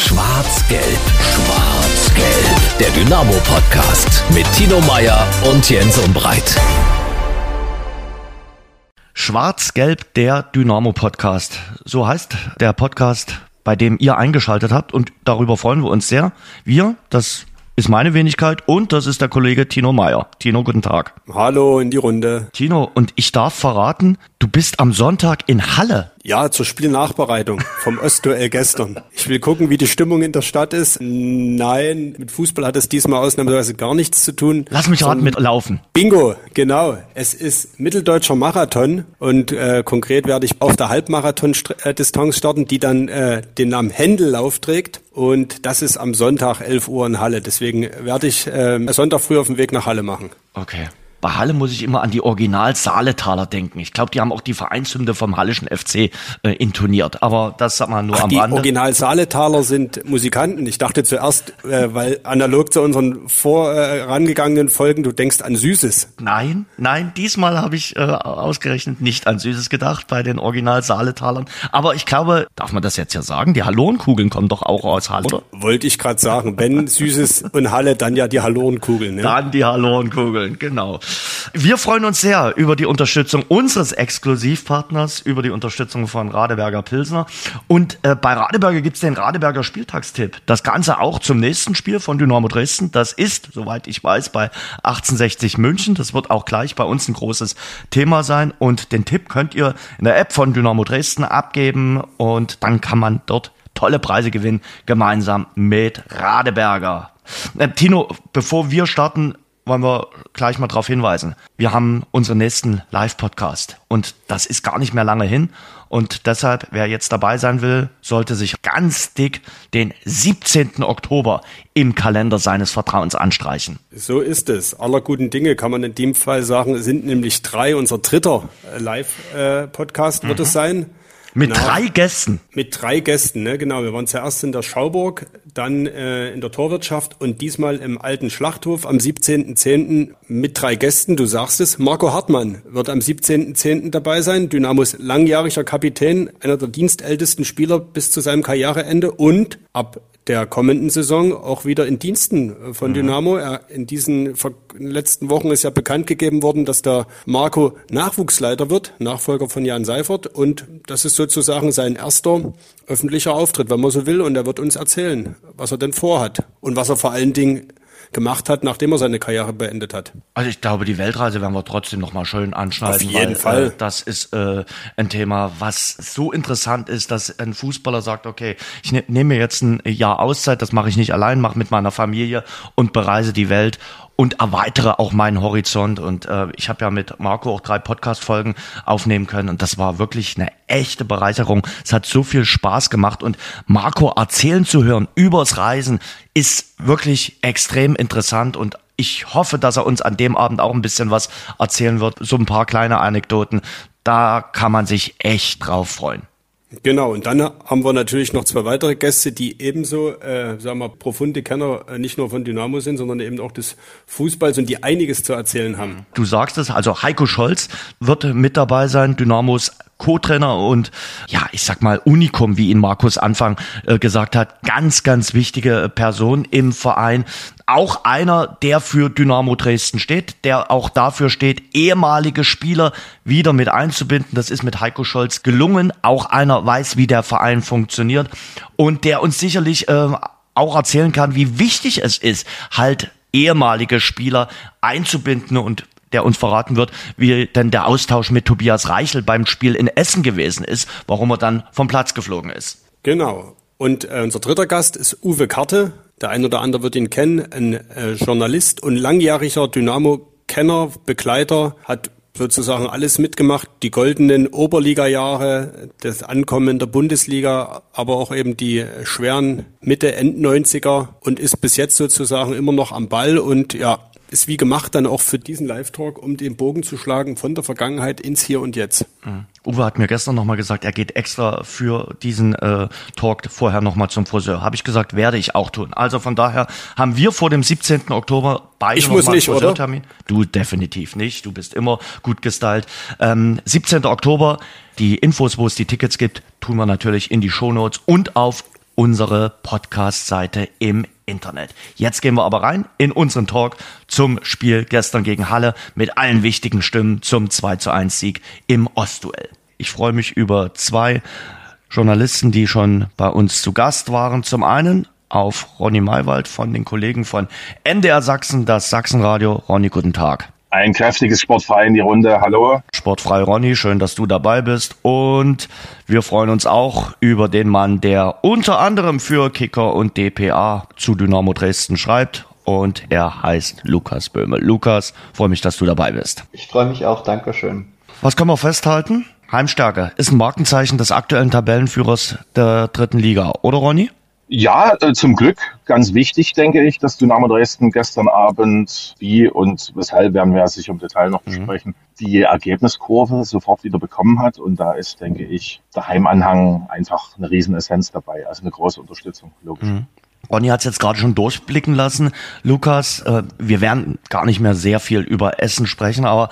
Schwarz-Gelb, Schwarz-Gelb. Der Dynamo-Podcast mit Tino Meyer und Jens Umbreit. Schwarz-Gelb, der Dynamo-Podcast. So heißt der Podcast, bei dem ihr eingeschaltet habt und darüber freuen wir uns sehr. Wir, das ist meine Wenigkeit und das ist der Kollege Tino Meyer. Tino, guten Tag. Hallo in die Runde. Tino, und ich darf verraten, du bist am Sonntag in Halle. Ja, zur Spielnachbereitung vom Ostduell gestern. Ich will gucken, wie die Stimmung in der Stadt ist. Nein, mit Fußball hat es diesmal ausnahmsweise gar nichts zu tun. Lass mich raten, mit Laufen. Bingo, genau. Es ist mitteldeutscher Marathon und äh, konkret werde ich auf der Halbmarathon-Distanz starten, die dann äh, den Namen Händellauf trägt. Und das ist am Sonntag 11 Uhr in Halle. Deswegen werde ich äh, Sonntag früh auf dem Weg nach Halle machen. Okay. Bei Halle muss ich immer an die Original Saaletaler denken. Ich glaube, die haben auch die Vereinshymne vom Hallischen FC äh, intoniert. Aber das sag mal nur Ach, am die Rande. Original Saaletaler sind Musikanten. Ich dachte zuerst, äh, weil analog zu unseren vorangegangenen äh, Folgen, du denkst an Süßes. Nein, nein, diesmal habe ich äh, ausgerechnet nicht an Süßes gedacht bei den Original Saaletalern. Aber ich glaube, darf man das jetzt ja sagen? Die Hallonkugeln kommen doch auch aus Halle, oder? Wollte ich gerade sagen. Wenn Süßes und Halle, dann ja die Hallonkugeln. Ne? Dann die Hallonkugeln, genau. Wir freuen uns sehr über die Unterstützung unseres Exklusivpartners, über die Unterstützung von Radeberger Pilsner. Und äh, bei Radeberger gibt's den Radeberger Spieltagstipp. Das Ganze auch zum nächsten Spiel von Dynamo Dresden. Das ist, soweit ich weiß, bei 1860 München. Das wird auch gleich bei uns ein großes Thema sein. Und den Tipp könnt ihr in der App von Dynamo Dresden abgeben und dann kann man dort tolle Preise gewinnen, gemeinsam mit Radeberger. Äh, Tino, bevor wir starten, wollen wir gleich mal darauf hinweisen. Wir haben unseren nächsten Live-Podcast und das ist gar nicht mehr lange hin. Und deshalb, wer jetzt dabei sein will, sollte sich ganz dick den 17. Oktober im Kalender seines Vertrauens anstreichen. So ist es. Aller guten Dinge kann man in dem Fall sagen, sind nämlich drei. Unser dritter Live-Podcast wird es sein. Mit Genau. drei Gästen. Mit drei Gästen, ne? genau. Wir waren zuerst in der Schauburg, dann äh, in der Torwirtschaft und diesmal im alten Schlachthof am 17.10. mit drei Gästen. Du sagst es, Marco Hartmann wird am 17.10. dabei sein. Dynamos langjähriger Kapitän, einer der dienstältesten Spieler bis zu seinem Karriereende und ab der kommenden Saison auch wieder in Diensten äh, von Dynamo. Er, in diesen letzten Wochen ist ja bekannt gegeben worden, dass der Marco Nachwuchsleiter wird, Nachfolger von Jan Seifert. Und das ist sozusagen sein erster öffentlicher Auftritt, wenn man so will. Und er wird uns erzählen, was er denn vorhat und was er vor allen Dingen gemacht hat, nachdem er seine Karriere beendet hat. Also ich glaube, die Weltreise werden wir trotzdem noch mal schön anschneiden. Auf jeden weil, Fall. Äh, das ist äh, ein Thema, was so interessant ist, dass ein Fußballer sagt, okay, ich ne, nehme mir jetzt ein Jahr Auszeit, das mache ich nicht allein, mache mit meiner Familie und bereise die Welt und erweitere auch meinen Horizont. Und äh, ich habe ja mit Marco auch drei Podcast-Folgen aufnehmen können und das war wirklich eine echte Bereicherung. Es hat so viel Spaß gemacht und Marco erzählen zu hören übers Reisen ist wirklich extrem interessant und ich hoffe, dass er uns an dem Abend auch ein bisschen was erzählen wird. So ein paar kleine Anekdoten. Da kann man sich echt drauf freuen. Genau, und dann haben wir natürlich noch zwei weitere Gäste, die ebenso, äh, sagen wir, profunde Kenner äh, nicht nur von Dynamo sind, sondern eben auch des Fußballs und die einiges zu erzählen haben. Du sagst es, also Heiko Scholz wird mit dabei sein, Dynamos Co-Trainer und ja, ich sag mal Unikum, wie ihn Markus Anfang äh, gesagt hat, ganz, ganz wichtige Person im Verein. Auch einer, der für Dynamo Dresden steht, der auch dafür steht, ehemalige Spieler wieder mit einzubinden. Das ist mit Heiko Scholz gelungen. Auch einer weiß, wie der Verein funktioniert und der uns sicherlich äh, auch erzählen kann, wie wichtig es ist, halt ehemalige Spieler einzubinden und der uns verraten wird, wie denn der Austausch mit Tobias Reichel beim Spiel in Essen gewesen ist, warum er dann vom Platz geflogen ist. Genau. Und äh, unser dritter Gast ist Uwe Karte. Der ein oder andere wird ihn kennen, ein äh, Journalist und langjähriger Dynamo-Kenner, Begleiter, hat sozusagen alles mitgemacht, die goldenen Oberliga-Jahre, das Ankommen der Bundesliga, aber auch eben die schweren Mitte, End-90er und ist bis jetzt sozusagen immer noch am Ball. Und ja, ist wie gemacht dann auch für diesen Live-Talk, um den Bogen zu schlagen von der Vergangenheit ins Hier und Jetzt. Uwe hat mir gestern nochmal gesagt, er geht extra für diesen äh, Talk vorher nochmal zum Friseur. Habe ich gesagt, werde ich auch tun. Also von daher haben wir vor dem 17. Oktober beide Ich muss nicht, oder? Friseurtermin. Du definitiv nicht. Du bist immer gut gestylt. Ähm, 17. Oktober, die Infos, wo es die Tickets gibt, tun wir natürlich in die Shownotes und auf unsere Podcast-Seite im Internet. Jetzt gehen wir aber rein in unseren Talk zum Spiel gestern gegen Halle mit allen wichtigen Stimmen zum 2 zu 1 Sieg im Ostduell. Ich freue mich über zwei Journalisten, die schon bei uns zu Gast waren. Zum einen auf Ronny Maywald von den Kollegen von NDR Sachsen, das Sachsenradio. Ronny, guten Tag. Ein kräftiges Sportfrei in die Runde. Hallo. Sportfrei Ronny, schön, dass du dabei bist. Und wir freuen uns auch über den Mann, der unter anderem für Kicker und DPA zu Dynamo Dresden schreibt. Und er heißt Lukas Böhme. Lukas, freue mich, dass du dabei bist. Ich freue mich auch. Dankeschön. Was können wir festhalten? Heimstärke ist ein Markenzeichen des aktuellen Tabellenführers der dritten Liga, oder Ronny? Ja, äh, zum Glück. Ganz wichtig, denke ich, dass Dynamo Dresden gestern Abend, wie und weshalb werden wir sich im Detail noch mhm. besprechen, mhm. die Ergebniskurve sofort wieder bekommen hat. Und da ist, denke ich, der Heimanhang einfach eine Riesenessenz dabei. Also eine große Unterstützung, logisch. Mhm. Ronny hat es jetzt gerade schon durchblicken lassen. Lukas, äh, wir werden gar nicht mehr sehr viel über Essen sprechen, aber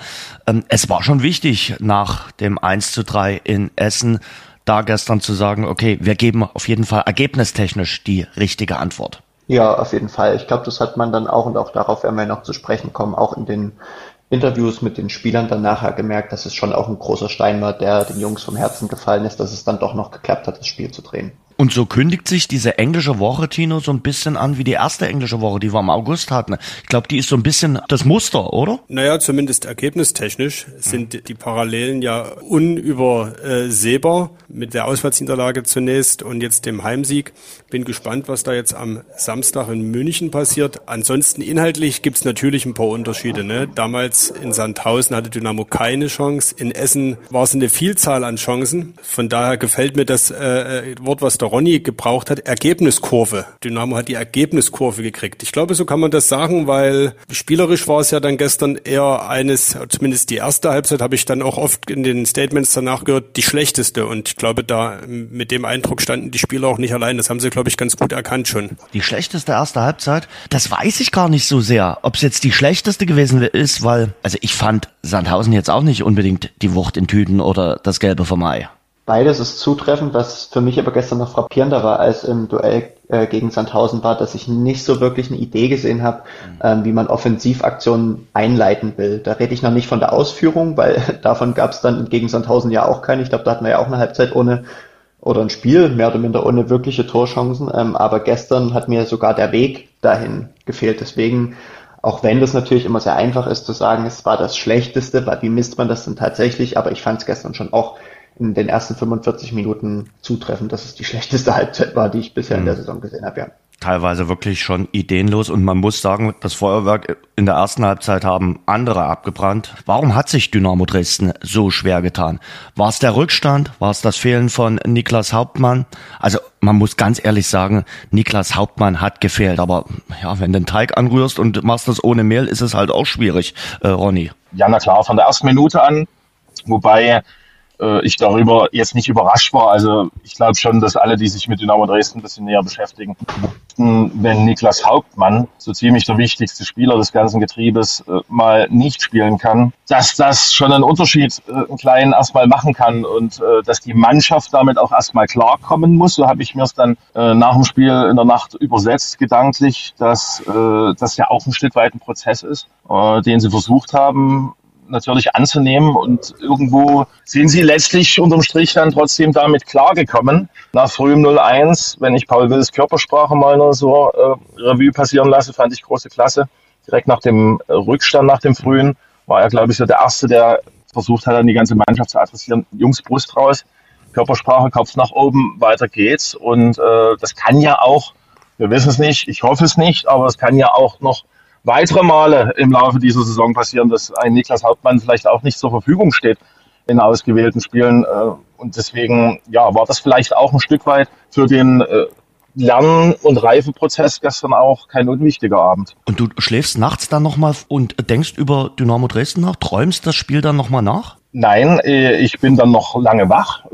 ähm, es war schon wichtig, nach dem 1 zu 3 in Essen da gestern zu sagen, okay, wir geben auf jeden Fall ergebnistechnisch die richtige Antwort. Ja, auf jeden Fall. Ich glaube, das hat man dann auch und auch darauf werden wir noch zu sprechen kommen, auch in den Interviews mit den Spielern dann nachher gemerkt, dass es schon auch ein großer Stein war, der den Jungs vom Herzen gefallen ist, dass es dann doch noch geklappt hat, das Spiel zu drehen. Und so kündigt sich diese englische Woche, Tino, so ein bisschen an wie die erste englische Woche, die wir im August hatten. Ich glaube, die ist so ein bisschen das Muster, oder? Naja, zumindest ergebnistechnisch sind die Parallelen ja unübersehbar mit der Auswärtsniederlage zunächst und jetzt dem Heimsieg. Bin gespannt, was da jetzt am Samstag in München passiert. Ansonsten inhaltlich gibt's natürlich ein paar Unterschiede. Ne? Damals in Sandhausen hatte Dynamo keine Chance. In Essen war es eine Vielzahl an Chancen. Von daher gefällt mir das äh, Wort, was da Ronny gebraucht hat, Ergebniskurve. Dynamo hat die Ergebniskurve gekriegt. Ich glaube, so kann man das sagen, weil spielerisch war es ja dann gestern eher eines, zumindest die erste Halbzeit habe ich dann auch oft in den Statements danach gehört, die schlechteste. Und ich glaube, da mit dem Eindruck standen die Spieler auch nicht allein. Das haben sie, glaube ich, ganz gut erkannt schon. Die schlechteste erste Halbzeit, das weiß ich gar nicht so sehr, ob es jetzt die schlechteste gewesen ist, weil, also ich fand Sandhausen jetzt auch nicht unbedingt die Wucht in Tüten oder das Gelbe vom Ei. Beides ist zutreffend, was für mich aber gestern noch frappierender war als im Duell äh, gegen Sandhausen war, dass ich nicht so wirklich eine Idee gesehen habe, mhm. ähm, wie man Offensivaktionen einleiten will. Da rede ich noch nicht von der Ausführung, weil davon gab es dann gegen Sandhausen ja auch keine. Ich glaube, da hatten wir ja auch eine Halbzeit ohne oder ein Spiel, mehr oder minder ohne wirkliche Torchancen. Ähm, aber gestern hat mir sogar der Weg dahin gefehlt. Deswegen, auch wenn das natürlich immer sehr einfach ist zu sagen, es war das Schlechteste, weil wie misst man das denn tatsächlich? Aber ich fand es gestern schon auch in den ersten 45 Minuten zutreffend, dass es die schlechteste Halbzeit war, die ich bisher mhm. in der mhm. Saison gesehen habe, ja. Teilweise wirklich schon ideenlos und man muss sagen, das Feuerwerk in der ersten Halbzeit haben andere abgebrannt. Warum hat sich Dynamo Dresden so schwer getan? War es der Rückstand? War es das Fehlen von Niklas Hauptmann? Also man muss ganz ehrlich sagen, Niklas Hauptmann hat gefehlt. Aber ja, wenn du den Teig anrührst und machst das ohne Mehl, ist es halt auch schwierig, äh, Ronny. Ja, na klar, von der ersten Minute an. Wobei äh, ich darüber jetzt nicht überrascht war. Also ich glaube schon, dass alle, die sich mit Dynamo Dresden ein bisschen näher beschäftigen, wenn Niklas Hauptmann, so ziemlich der wichtigste Spieler des ganzen Getriebes, äh, mal nicht spielen kann, dass das schon einen Unterschied äh, einen kleinen erstmal machen kann und äh, dass die Mannschaft damit auch erstmal klarkommen muss. So habe ich mir es dann äh, nach dem Spiel in der Nacht übersetzt, gedanklich, dass äh, das ja auch ein Stück weit ein Prozess ist, äh, den sie versucht haben, natürlich anzunehmen. Und irgendwo sind sie letztlich unterm Strich dann trotzdem damit klargekommen. Nach frühem 0-1, wenn ich Paul Wills Körpersprache mal nur so äh, Revue passieren lasse, fand ich große Klasse. Direkt nach dem Rückstand, nach dem frühen, war er, glaube ich, so der Erste, der versucht hat, dann die ganze Mannschaft zu adressieren. Jungs, Brust raus, Körpersprache, Kopf nach oben, weiter geht's. Und äh, das kann ja auch, wir wissen es nicht, ich hoffe es nicht, aber es kann ja auch noch weitere Male im Laufe dieser Saison passieren, dass ein Niklas Hauptmann vielleicht auch nicht zur Verfügung steht in ausgewählten Spielen. Äh, und deswegen ja, war das vielleicht auch ein Stück weit für den äh, Lern- und Reifeprozess gestern auch kein unwichtiger Abend. Und du schläfst nachts dann nochmal und denkst über Dynamo Dresden nach? Träumst das Spiel dann nochmal nach? Nein, äh, ich bin dann noch lange wach.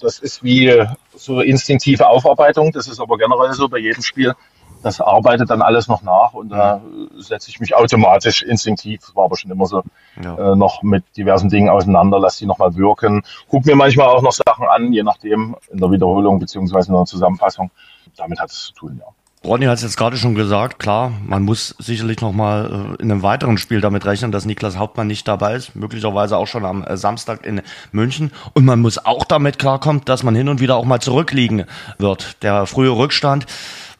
Das ist wie so instinktive Aufarbeitung. Das ist aber generell so bei jedem Spiel das arbeitet dann alles noch nach und da setze ich mich automatisch instinktiv, war aber schon immer so, Ja. äh, noch mit diversen Dingen auseinander, lass die nochmal wirken. Guck mir manchmal auch noch Sachen an, je nachdem, in der Wiederholung beziehungsweise in der Zusammenfassung. Damit hat es zu tun, ja. Ronny hat es jetzt gerade schon gesagt, klar, man muss sicherlich nochmal äh, in einem weiteren Spiel damit rechnen, dass Niklas Hauptmann nicht dabei ist, möglicherweise auch schon am äh, Samstag in München. Und man muss auch damit klarkommen, dass man hin und wieder auch mal zurückliegen wird. Der frühe Rückstand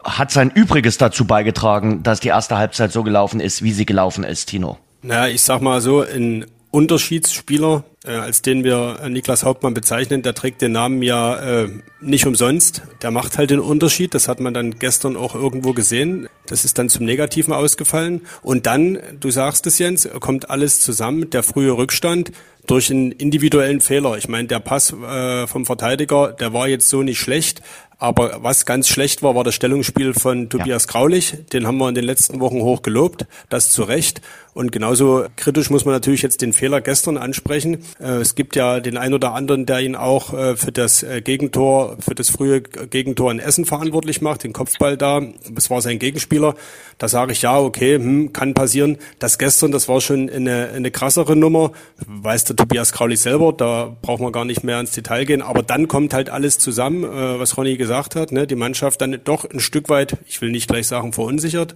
hat sein Übriges dazu beigetragen, dass die erste Halbzeit so gelaufen ist, wie sie gelaufen ist, Tino. Naja, ich sag mal so, ein Unterschiedsspieler, äh, als den wir äh, Niklas Hauptmann bezeichnen, der trägt den Namen ja äh, nicht umsonst. Der macht halt den Unterschied. Das hat man dann gestern auch irgendwo gesehen. Das ist dann zum Negativen ausgefallen. Und dann, du sagst es Jens, kommt alles zusammen. Der frühe Rückstand durch einen individuellen Fehler. Ich meine, der Pass äh, vom Verteidiger, der war jetzt so nicht schlecht. Aber was ganz schlecht war, war das Stellungsspiel von Tobias Graulich. Den haben wir in den letzten Wochen hoch gelobt. Das zu Recht. Und genauso kritisch muss man natürlich jetzt den Fehler gestern ansprechen. Äh, Es gibt ja den einen oder anderen, der ihn auch äh, für das äh, Gegentor, für das frühe Gegentor in Essen verantwortlich macht, den Kopfball da. Das war sein Gegenspieler. Da sage ich ja, okay, hm, kann passieren. Das gestern, das war schon eine, eine krassere Nummer. Weiß der Tobias Kraulich selber, da braucht man gar nicht mehr ins Detail gehen. Aber dann kommt halt alles zusammen, was Ronny gesagt hat. Ne? Die Mannschaft dann doch ein Stück weit, ich will nicht gleich sagen verunsichert,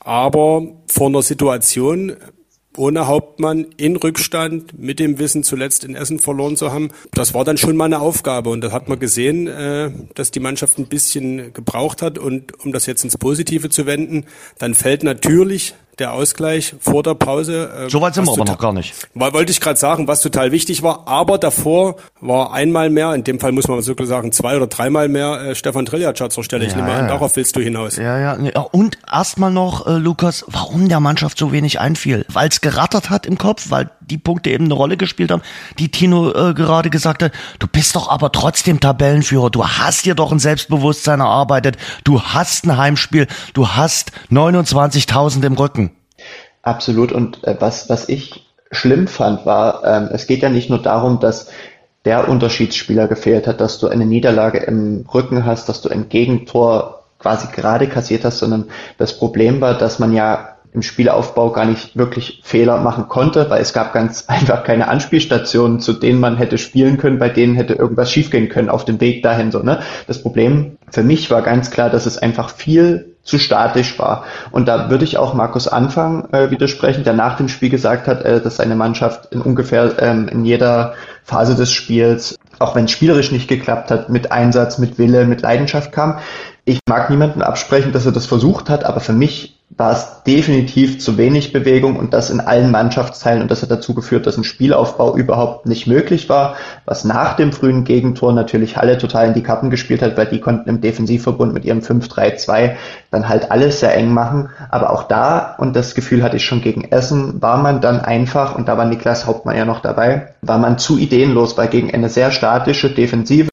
aber vor einer Situation, ohne Hauptmann in Rückstand mit dem Wissen zuletzt in Essen verloren zu haben, das war dann schon mal eine Aufgabe. Und da hat man gesehen, äh, dass die Mannschaft ein bisschen gebraucht hat. Und um das jetzt ins Positive zu wenden, dann fällt natürlich der Ausgleich vor der Pause. Äh, So weit sind wir aber noch gar nicht. Weil, wollte ich gerade sagen, was total wichtig war, aber davor war einmal mehr, in dem Fall muss man sogar sagen, zwei oder dreimal mehr äh, Stefan Triljatscher zur Stelle. Ich Ja, nehme an, ja. darauf willst du hinaus. Ja, ja. ja, Und erstmal noch, äh, Lukas, warum der Mannschaft so wenig einfiel. Weil es gerattert hat im Kopf, weil die Punkte eben eine Rolle gespielt haben, die Tino äh, gerade gesagt hat. Du bist doch aber trotzdem Tabellenführer. Du hast dir doch ein Selbstbewusstsein erarbeitet. Du hast ein Heimspiel. Du hast 29.000 im Rücken. Absolut. Und äh, was, was ich schlimm fand, war, ähm, es geht ja nicht nur darum, dass der Unterschiedsspieler gefehlt hat, dass du eine Niederlage im Rücken hast, dass du ein Gegentor quasi gerade kassiert hast, sondern das Problem war, dass man ja im Spielaufbau gar nicht wirklich Fehler machen konnte, weil es gab ganz einfach keine Anspielstationen, zu denen man hätte spielen können, bei denen hätte irgendwas schiefgehen können auf dem Weg dahin. So, ne? Das Problem für mich war ganz klar, dass es einfach viel zu statisch war. Und da würde ich auch Markus Anfang äh, widersprechen, der nach dem Spiel gesagt hat, äh, dass seine Mannschaft in ungefähr ähm, in jeder Phase des Spiels, auch wenn es spielerisch nicht geklappt hat, mit Einsatz, mit Wille, mit Leidenschaft kam. Ich mag niemanden absprechen, dass er das versucht hat, aber für mich war es definitiv zu wenig Bewegung und das in allen Mannschaftsteilen und das hat dazu geführt, dass ein Spielaufbau überhaupt nicht möglich war, was nach dem frühen Gegentor natürlich Halle total in die Karten gespielt hat, weil die konnten im Defensivverbund mit ihrem 5-3-2 dann halt alles sehr eng machen, aber auch da, und das Gefühl hatte ich schon gegen Essen, war man dann einfach, und da war Niklas Hauptmann ja noch dabei, war man zu ideenlos, weil gegen eine sehr statische Defensive,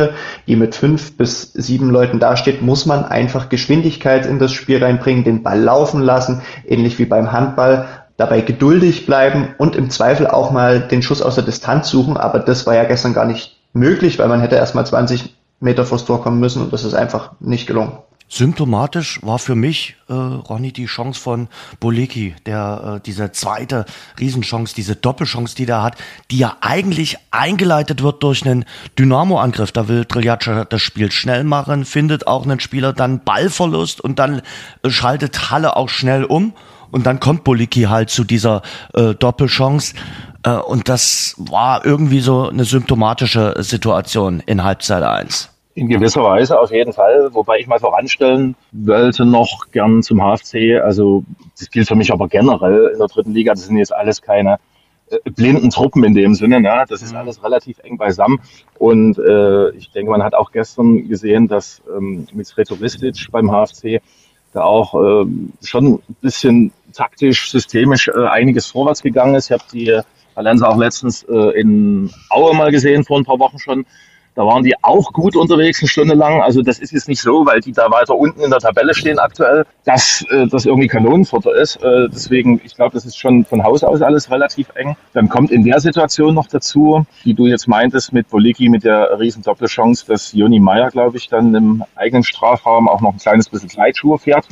die mit fünf bis sieben Leuten dasteht, muss man einfach Geschwindigkeit in das Spiel reinbringen, den Ball laufen lassen, ähnlich wie beim Handball, dabei geduldig bleiben und im Zweifel auch mal den Schuss aus der Distanz suchen, aber das war ja gestern gar nicht möglich, weil man hätte erst mal 20 Meter vors Tor kommen müssen und das ist einfach nicht gelungen. Symptomatisch war für mich, äh, Ronny, die Chance von Boleki, der äh, diese zweite Riesenchance, diese Doppelchance, die der hat, die ja eigentlich eingeleitet wird durch einen Dynamo-Angriff. Da will Triljatscher das Spiel schnell machen, findet auch einen Spieler dann Ballverlust und dann äh, schaltet Halle auch schnell um und dann kommt Boliki halt zu dieser äh, Doppelchance. Äh, und das war irgendwie so eine symptomatische Situation in Halbzeit 1. In gewisser Weise auf jeden Fall, wobei ich mal voranstellen wollte noch gern zum HFC. Also das gilt für mich aber generell in der dritten Liga. Das sind jetzt alles keine äh, blinden Truppen in dem Sinne. Ne? Das ist alles relativ eng beisammen. Und äh, ich denke, man hat auch gestern gesehen, dass ähm, mit Retoristic beim HFC da auch ähm, schon ein bisschen taktisch, systemisch äh, einiges vorwärts gegangen ist. Ich habe die Valenza auch letztens äh, in Aue mal gesehen, vor ein paar Wochen schon. Da waren die auch gut unterwegs, eine Stunde lang. Also das ist jetzt nicht so, weil die da weiter unten in der Tabelle stehen aktuell, dass äh, das irgendwie Kanonenfutter ist. Äh, deswegen, ich glaube, das ist schon von Haus aus alles relativ eng. Dann kommt in der Situation noch dazu, die du jetzt meintest mit Boliki, mit der riesen Doppelchance, dass Joni Meyer, glaube ich, dann im eigenen Strafraum auch noch ein kleines bisschen Gleitschuhe fährt.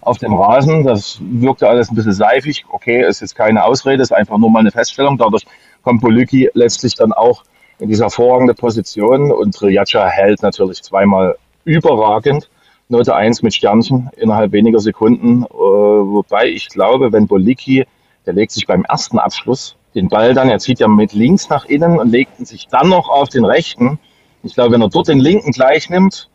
Auf dem Rasen. Das wirkte alles ein bisschen seifig. Okay, ist jetzt keine Ausrede, ist einfach nur mal eine Feststellung. Dadurch kommt Polücki letztlich dann auch in diese hervorragende Position und Trijaca hält natürlich zweimal überragend. Note 1 mit Sternchen innerhalb weniger Sekunden. Äh, wobei ich glaube, wenn Boliki, der legt sich beim ersten Abschluss den Ball dann, er zieht ja mit links nach innen und legt sich dann noch auf den rechten. Ich glaube, wenn er dort den linken gleich nimmt,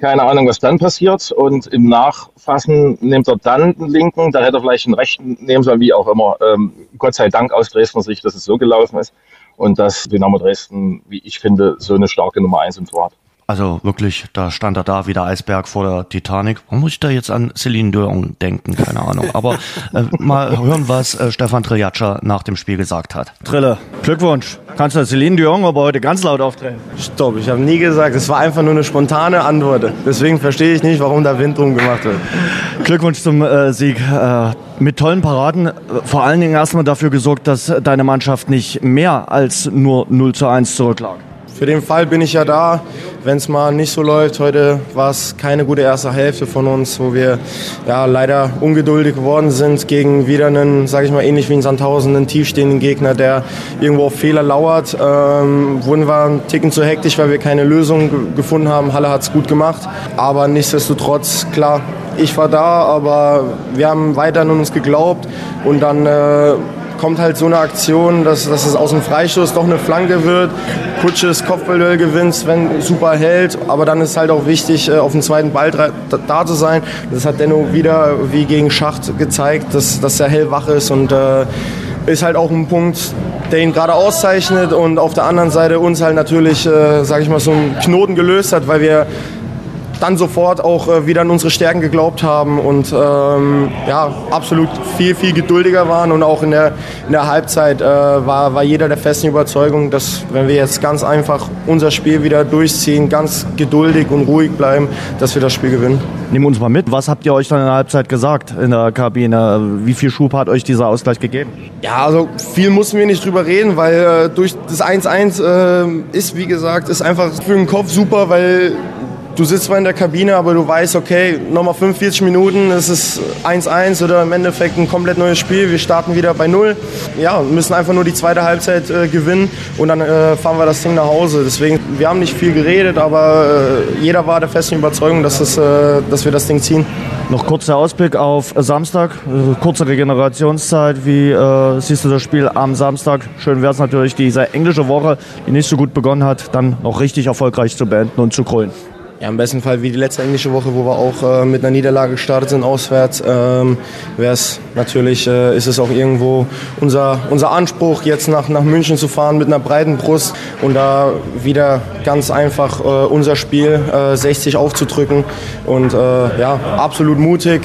keine Ahnung, was dann passiert. Und im Nachfassen nimmt er dann den linken, da hätte er vielleicht den rechten nehmen sollen, wie auch immer. Ähm, Gott sei Dank aus Dresdner Sicht, dass es so gelaufen ist. Und dass Dynamo Dresden, wie ich finde, so eine starke Nummer 1 im Tor hat. Also wirklich, da stand er da wie der Eisberg vor der Titanic. Warum muss ich da jetzt an Celine Dion denken? Keine Ahnung. Aber äh, mal hören, was äh, Stefan Trillatscher nach dem Spiel gesagt hat. Trille, Glückwunsch. Kannst du Celine Dion aber heute ganz laut auftreten? Stopp, ich habe nie gesagt, es war einfach nur eine spontane Antwort. Deswegen verstehe ich nicht, warum da Wind drum gemacht wird. Glückwunsch zum äh, Sieg. Äh, mit tollen Paraden. Vor allen Dingen erstmal dafür gesorgt, dass deine Mannschaft nicht mehr als nur 0 zu 1 zurücklag. Für den Fall bin ich ja da, wenn es mal nicht so läuft. Heute war es keine gute erste Hälfte von uns, wo wir ja leider ungeduldig geworden sind gegen wieder einen, sage ich mal, ähnlich wie in Sandhausen, einen tiefstehenden Gegner, der irgendwo auf Fehler lauert. Ähm, wurden wir einen Ticken zu hektisch, weil wir keine Lösung gefunden haben. Halle hat es gut gemacht, aber nichtsdestotrotz, klar, ich war da, aber wir haben weiter an uns geglaubt und dann äh, kommt halt so eine Aktion, dass, dass es aus dem Freistoß doch eine Flanke wird. Kutsches Kopfballduell gewinnt, Sven super hält, aber dann ist halt auch wichtig, äh, auf dem zweiten Ball da zu sein. Das hat Denno wieder wie gegen Schacht gezeigt, dass, dass er hellwach ist und äh, ist halt auch ein Punkt, der ihn gerade auszeichnet und auf der anderen Seite uns halt natürlich, äh, sage ich mal, so einen Knoten gelöst hat, weil wir dann sofort auch äh, wieder an unsere Stärken geglaubt haben und ähm, ja, absolut viel, viel geduldiger waren. Und auch in der, in der Halbzeit äh, war, war jeder der festen Überzeugung, dass wenn wir jetzt ganz einfach unser Spiel wieder durchziehen, ganz geduldig und ruhig bleiben, dass wir das Spiel gewinnen. Nehmen uns mal mit, was habt ihr euch dann in der Halbzeit gesagt in der Kabine? Wie viel Schub hat euch dieser Ausgleich gegeben? Ja, also viel mussten wir nicht drüber reden, weil äh, durch das 1-1 äh, ist, wie gesagt, ist einfach für den Kopf super, weil du sitzt zwar in der Kabine, aber du weißt, okay, nochmal 45 Minuten, es ist 1-1 oder im Endeffekt ein komplett neues Spiel. Wir starten wieder bei Null. Ja, müssen einfach nur die zweite Halbzeit äh, gewinnen und dann äh, fahren wir das Ding nach Hause. Deswegen, wir haben nicht viel geredet, aber äh, jeder war der festen Überzeugung, dass, es, äh, dass wir das Ding ziehen. Noch kurzer Ausblick auf Samstag, äh, kurze Regenerationszeit. Wie äh, siehst du das Spiel am Samstag? Schön wäre es natürlich, diese englische Woche, die nicht so gut begonnen hat, dann noch richtig erfolgreich zu beenden und zu krönen. Ja, im besten Fall wie die letzte englische Woche, wo wir auch äh, mit einer Niederlage gestartet sind auswärts, ähm, wäre es natürlich, äh, ist es auch irgendwo unser, unser Anspruch, jetzt nach, nach München zu fahren mit einer breiten Brust und da wieder ganz einfach äh, unser Spiel 60 äh, aufzudrücken. Und äh, ja, absolut mutig,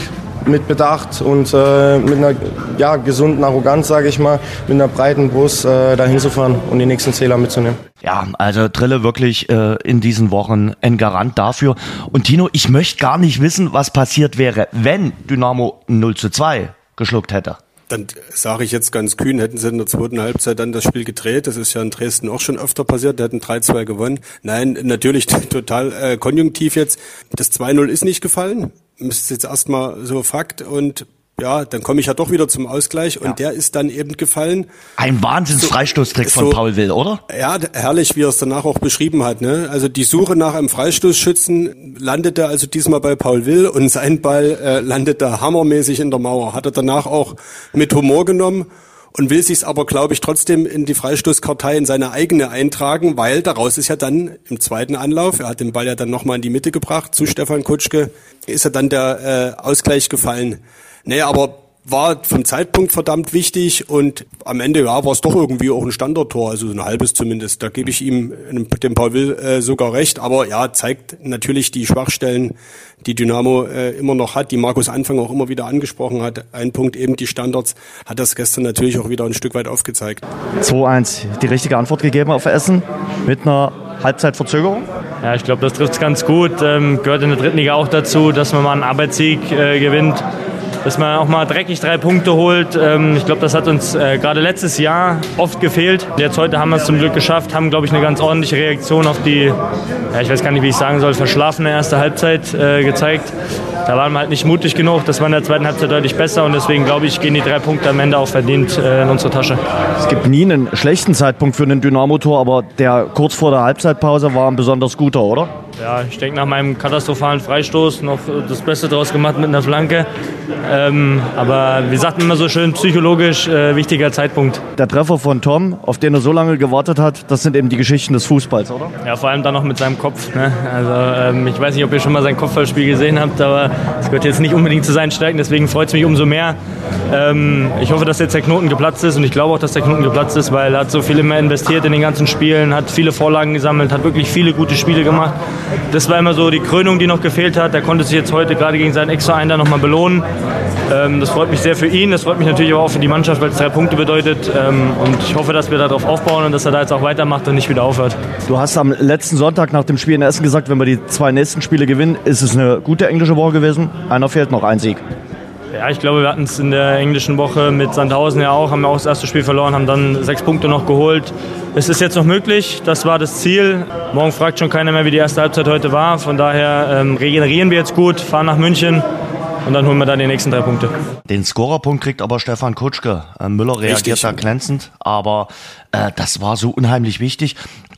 mit Bedacht und äh, mit einer ja, gesunden Arroganz, sage ich mal, mit einer breiten Brust äh, dahin zu fahren und die nächsten Zähler mitzunehmen. Ja, also Trille wirklich äh, in diesen Wochen ein Garant dafür. Und Tino, ich möchte gar nicht wissen, was passiert wäre, wenn Dynamo 0 zu 2 geschluckt hätte. Dann sage ich jetzt ganz kühn, hätten sie in der zweiten Halbzeit dann das Spiel gedreht. Das ist ja in Dresden auch schon öfter passiert. Die hätten 3-2 gewonnen. Nein, natürlich total äh, konjunktiv jetzt. Das 2-0 ist nicht gefallen ist jetzt erstmal so Fakt und ja, dann komme ich ja doch wieder zum Ausgleich und ja. der ist dann eben gefallen. Ein Wahnsinns-Freistoßtrick so, von Paul Will, oder? Ja, herrlich, wie er es danach auch beschrieben hat. Ne? Also die Suche nach einem Freistoßschützen landete also diesmal bei Paul Will und sein Ball äh, landete hammermäßig in der Mauer. Hat er danach auch mit Humor genommen und will sich's aber, glaube ich, trotzdem in die Freistoßkartei in seine eigene eintragen, weil daraus ist ja dann im zweiten Anlauf, er hat den Ball ja dann nochmal in die Mitte gebracht zu Stefan Kutschke, ist ja dann der äh, Ausgleich gefallen. Nee, aber war vom Zeitpunkt verdammt wichtig und am Ende ja, war es doch irgendwie auch ein Standardtor, also ein halbes zumindest. Da gebe ich ihm dem Paul Will äh, sogar recht, aber ja, zeigt natürlich die Schwachstellen, die Dynamo äh, immer noch hat, die Markus Anfang auch immer wieder angesprochen hat. Ein Punkt eben die Standards, hat das gestern natürlich auch wieder ein Stück weit aufgezeigt. 2-1, die richtige Antwort gegeben auf Essen mit einer Halbzeitverzögerung? Ja, ich glaube, das trifft es ganz gut. Ähm, gehört in der dritten Liga auch dazu, dass man mal einen Arbeitssieg äh, gewinnt. Dass man auch mal dreckig drei Punkte holt. Ähm, ich glaube, das hat uns äh, gerade letztes Jahr oft gefehlt. Jetzt heute haben wir es zum Glück geschafft, haben, glaube ich, eine ganz ordentliche Reaktion auf die, ja, ich weiß gar nicht, wie ich sagen soll, verschlafene erste Halbzeit äh, gezeigt. Da waren wir halt nicht mutig genug. Das war in der zweiten Halbzeit deutlich besser und deswegen glaube ich, gehen die drei Punkte am Ende auch verdient äh, in unsere Tasche. Es gibt nie einen schlechten Zeitpunkt für einen Dynamo-Tor, aber der kurz vor der Halbzeitpause war ein besonders guter, oder? Ja, ich denke nach meinem katastrophalen Freistoß noch das Beste draus gemacht mit einer Flanke. Ähm, aber wie sagt man immer so schön, psychologisch äh, wichtiger Zeitpunkt. Der Treffer von Tom, auf den er so lange gewartet hat, das sind eben die Geschichten des Fußballs, oder? Ja, vor allem dann noch mit seinem Kopf. Ne? Also ähm, ich weiß nicht, ob ihr schon mal sein Kopfballspiel gesehen habt, aber es gehört jetzt nicht unbedingt zu seinen Stärken, deswegen freut es mich umso mehr. Ähm, ich hoffe, dass jetzt der Knoten geplatzt ist und ich glaube auch, dass der Knoten geplatzt ist, weil er hat so viel immer investiert in den ganzen Spielen, hat viele Vorlagen gesammelt, hat wirklich viele gute Spiele gemacht. Das war immer so die Krönung, die noch gefehlt hat. Der konnte sich jetzt heute gerade gegen seinen Ex-Verein da nochmal belohnen. Ähm, das freut mich sehr für ihn, das freut mich natürlich auch für die Mannschaft, weil es drei Punkte bedeutet. Ähm, und ich hoffe, dass wir darauf aufbauen und dass er da jetzt auch weitermacht und nicht wieder aufhört. Du hast am letzten Sonntag nach dem Spiel in Essen gesagt, wenn wir die zwei nächsten Spiele gewinnen, ist es eine gute englische Woche gewesen. Einer fehlt noch, ein Sieg. Ja, ich glaube, wir hatten es in der englischen Woche mit Sandhausen ja auch, haben wir auch das erste Spiel verloren, haben dann sechs Punkte noch geholt. Es ist jetzt noch möglich, das war das Ziel. Morgen fragt schon keiner mehr, wie die erste Halbzeit heute war. Von daher ähm, regenerieren wir jetzt gut, fahren nach München und dann holen wir da die nächsten drei Punkte. Den Scorerpunkt kriegt aber Stefan Kutschke. Äh, Müller reagiert Richtig. da glänzend, aber äh, das war so unheimlich wichtig.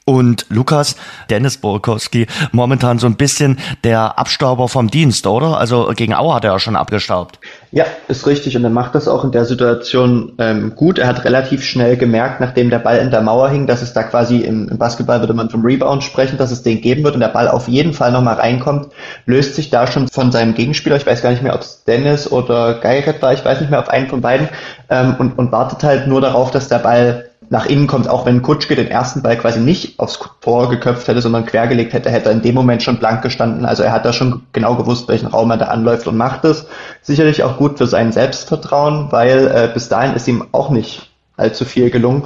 Und Lukas, Dennis Borkowski, momentan so ein bisschen der Abstauber vom Dienst, oder? Also gegen Auer hat er ja schon abgestaubt. Ja, ist richtig. Und er macht das auch in der Situation ähm, gut. Er hat relativ schnell gemerkt, nachdem der Ball in der Mauer hing, dass es da quasi im, im Basketball würde man vom Rebound sprechen, dass es den geben wird und der Ball auf jeden Fall nochmal reinkommt, löst sich da schon von seinem Gegenspieler, ich weiß gar nicht mehr, ob es Dennis oder Geigert war, ich weiß nicht mehr, auf einen von beiden, ähm, und, und wartet halt nur darauf, dass der Ball nach innen kommt, auch wenn Kutschke den ersten Ball quasi nicht aufs Tor geköpft hätte, sondern quergelegt hätte, hätte er in dem Moment schon blank gestanden. Also er hat da schon genau gewusst, welchen Raum er da anläuft und macht es. Sicherlich auch gut für sein Selbstvertrauen, weil äh, bis dahin ist ihm auch nicht allzu viel gelungen.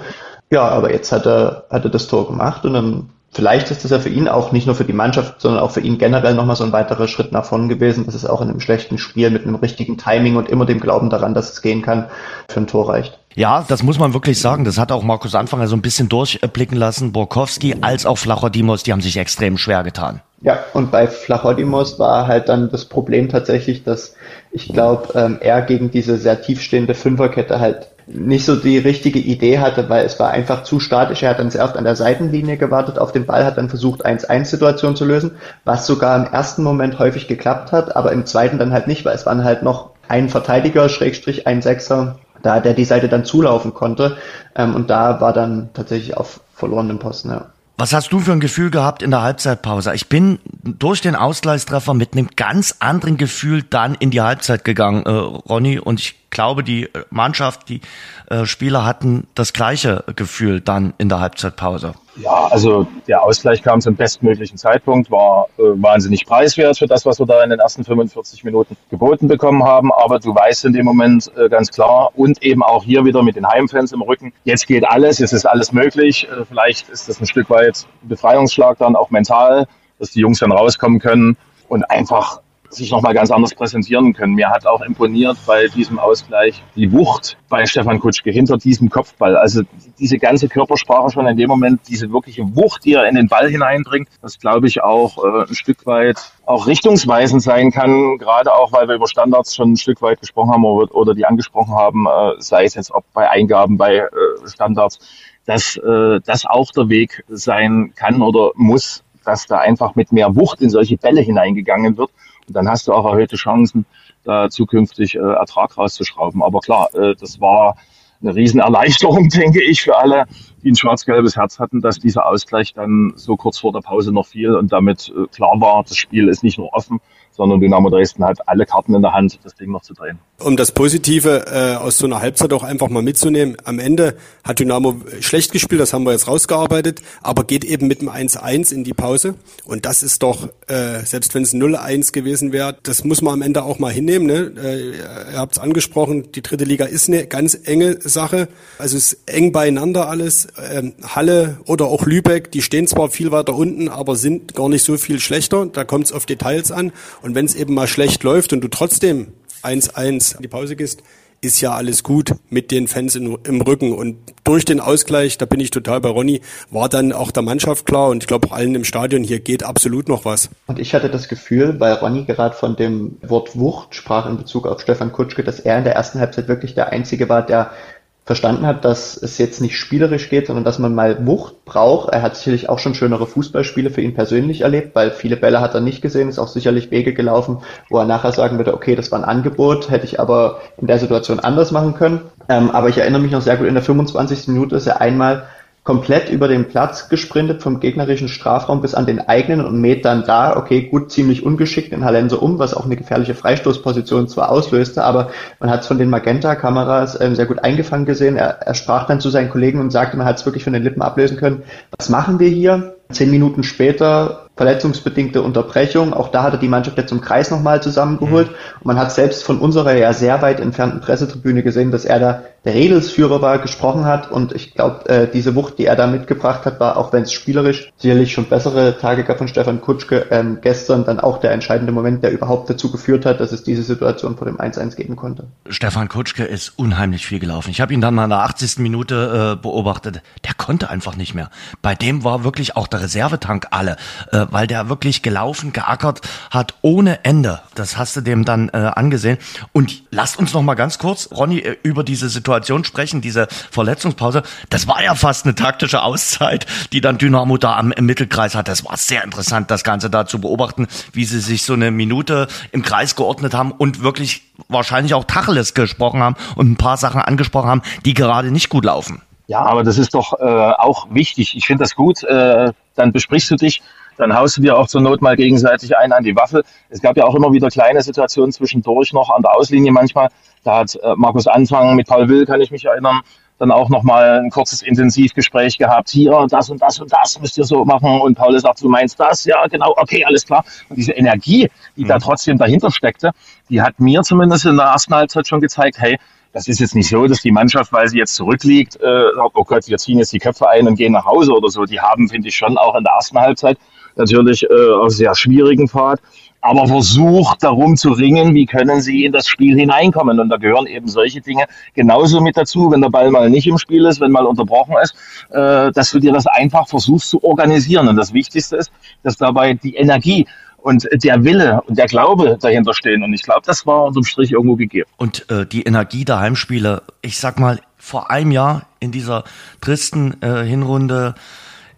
Ja, aber jetzt hat er, hat er das Tor gemacht und dann vielleicht ist das ja für ihn auch nicht nur für die Mannschaft, sondern auch für ihn generell nochmal so ein weiterer Schritt nach vorn gewesen, dass es auch in einem schlechten Spiel mit einem richtigen Timing und immer dem Glauben daran, dass es gehen kann, für ein Tor reicht. Ja, das muss man wirklich sagen. Das hat auch Markus Anfanger so ein bisschen durchblicken lassen. Borkowski als auch Flachodimos, die haben sich extrem schwer getan. Ja, und bei Flachodimos war halt dann das Problem tatsächlich, dass ich glaube, ähm, er gegen diese sehr tiefstehende Fünferkette halt nicht so die richtige Idee hatte, weil es war einfach zu statisch. Er hat dann zuerst an der Seitenlinie gewartet auf den Ball, hat dann versucht, 1-1-Situation zu lösen, was sogar im ersten Moment häufig geklappt hat, aber im zweiten dann halt nicht, weil es waren halt noch ein Verteidiger, Schrägstrich, ein Sechser, da der die Seite dann zulaufen konnte. Ähm, und da war dann tatsächlich auf verlorenen Posten, ja. Was hast du für ein Gefühl gehabt in der Halbzeitpause? Ich bin durch den Ausgleichstreffer mit einem ganz anderen Gefühl dann in die Halbzeit gegangen, äh, Ronny. Und ich glaube, die äh, Mannschaft, die äh, Spieler hatten das gleiche Gefühl dann in der Halbzeitpause. Ja, also der Ausgleich kam zum bestmöglichen Zeitpunkt, war äh, wahnsinnig preiswert für das, was wir da in den ersten 45 Minuten geboten bekommen haben. Aber du weißt in dem Moment äh, ganz klar und eben auch hier wieder mit den Heimfans im Rücken, jetzt geht alles, jetzt ist alles möglich. Äh, vielleicht ist das ein Stück weit Befreiungsschlag dann auch mental, dass die Jungs dann rauskommen können und einfach sich nochmal ganz anders präsentieren können. Mir hat auch imponiert bei diesem Ausgleich die Wucht bei Stefan Kutschke hinter diesem Kopfball. Also diese ganze Körpersprache schon in dem Moment, diese wirkliche Wucht, die er in den Ball hineinbringt, das glaube ich auch äh, ein Stück weit auch richtungsweisend sein kann, gerade auch, weil wir über Standards schon ein Stück weit gesprochen haben oder, oder die angesprochen haben, äh, sei es jetzt ob bei Eingaben, bei äh, Standards, dass äh, das auch der Weg sein kann oder muss, dass da einfach mit mehr Wucht in solche Bälle hineingegangen wird. Dann hast du auch erhöhte Chancen, da zukünftig äh, Ertrag rauszuschrauben. Aber klar, äh, das war eine Riesenerleichterung, denke ich, für alle, die ein schwarz-gelbes Herz hatten, dass dieser Ausgleich dann so kurz vor der Pause noch fiel und damit äh, klar war, das Spiel ist nicht nur offen, sondern Dynamo Dresden hat alle Karten in der Hand, das Ding noch zu drehen. Um das Positive äh, aus so einer Halbzeit auch einfach mal mitzunehmen, am Ende hat Dynamo schlecht gespielt, das haben wir jetzt rausgearbeitet, aber geht eben mit dem 1-1 in die Pause. Und das ist doch, äh, selbst wenn es 0-1 gewesen wäre, das muss man am Ende auch mal hinnehmen. Ne? Äh, ihr habt es angesprochen, die dritte Liga ist eine ganz enge Sache. Also es ist eng beieinander alles. Ähm, Halle oder auch Lübeck, die stehen zwar viel weiter unten, aber sind gar nicht so viel schlechter. Da kommt es auf Details an. Und wenn es eben mal schlecht läuft und du trotzdem 1-1 in die Pause gehst, ist ja alles gut mit den Fans in, im Rücken. Und durch den Ausgleich, da bin ich total bei Ronny, war dann auch der Mannschaft klar und ich glaube auch allen im Stadion, hier geht absolut noch was. Und ich hatte das Gefühl, weil Ronny gerade von dem Wort Wucht sprach in Bezug auf Stefan Kutschke, dass er in der ersten Halbzeit wirklich der Einzige war, der verstanden hat, dass es jetzt nicht spielerisch geht, sondern dass man mal Wucht braucht. Er hat sicherlich auch schon schönere Fußballspiele für ihn persönlich erlebt, weil viele Bälle hat er nicht gesehen, ist auch sicherlich Wege gelaufen, wo er nachher sagen würde, okay, das war ein Angebot, hätte ich aber in der Situation anders machen können. Ähm, aber ich erinnere mich noch sehr gut, in der 25. Minute ist er einmal komplett über den Platz gesprintet vom gegnerischen Strafraum bis an den eigenen und mäht dann da, okay, gut, ziemlich ungeschickt in Hallense um, was auch eine gefährliche Freistoßposition zwar auslöste, aber man hat es von den Magenta-Kameras ähm, sehr gut eingefangen gesehen. Er, er sprach dann zu seinen Kollegen und sagte, man hat es wirklich von den Lippen ablesen können. Was machen wir hier? Zehn Minuten später verletzungsbedingte Unterbrechung. Auch da hat er die Mannschaft jetzt zum Kreis nochmal zusammengeholt. Mhm. Und man hat selbst von unserer ja sehr weit entfernten Pressetribüne gesehen, dass er da der Redelsführer war, gesprochen hat. Und ich glaube, äh, diese Wucht, die er da mitgebracht hat, war, auch wenn es spielerisch sicherlich schon bessere Tage gab von Stefan Kutschke, ähm, gestern dann auch der entscheidende Moment, der überhaupt dazu geführt hat, dass es diese Situation vor dem 1-1 geben konnte. Stefan Kutschke ist unheimlich viel gelaufen. Ich habe ihn dann mal in der 80. Minute äh, beobachtet. Der konnte einfach nicht mehr. Bei dem war wirklich auch der Reservetank alle. Äh, weil der wirklich gelaufen, geackert hat ohne Ende. Das hast du dem dann äh, angesehen. Und lasst uns noch mal ganz kurz, Ronny, äh, über diese Situation sprechen, diese Verletzungspause. Das war ja fast eine taktische Auszeit, die dann Dynamo da am im Mittelkreis hat. Das war sehr interessant, das Ganze da zu beobachten, wie sie sich so eine Minute im Kreis geordnet haben und wirklich wahrscheinlich auch Tacheles gesprochen haben und ein paar Sachen angesprochen haben, die gerade nicht gut laufen. Ja, aber das ist doch äh, auch wichtig. Ich finde das gut. Äh, dann besprichst du dich dann haust du dir auch zur Not mal gegenseitig ein an die Waffe. Es gab ja auch immer wieder kleine Situationen zwischendurch noch an der Auslinie manchmal. Da hat äh, Markus Anfang mit Paul Will, kann ich mich erinnern, dann auch nochmal ein kurzes Intensivgespräch gehabt. Hier, das und das und das müsst ihr so machen. Und Paul sagt, du meinst das? Ja, genau, okay, alles klar. Und diese Energie, die mhm. da trotzdem dahinter steckte, die hat mir zumindest in der ersten Halbzeit schon gezeigt, hey, das ist jetzt nicht so, dass die Mannschaft, weil sie jetzt zurückliegt, äh, sagt, oh Gott, wir ziehen jetzt die Köpfe ein und gehen nach Hause oder so. Die haben, finde ich, schon auch in der ersten Halbzeit natürlich äh, auf sehr schwierigen Pfad, aber versucht darum zu ringen, wie können sie in das Spiel hineinkommen. Und da gehören eben solche Dinge genauso mit dazu, wenn der Ball mal nicht im Spiel ist, wenn mal unterbrochen ist, äh, dass du dir das einfach versuchst zu organisieren. Und das Wichtigste ist, dass dabei die Energie und der Wille und der Glaube dahinter stehen. Und ich glaube, das war unterm Strich irgendwo gegeben. Und äh, die Energie der Heimspiele, ich sag mal, vor einem Jahr in dieser tristen äh, Hinrunde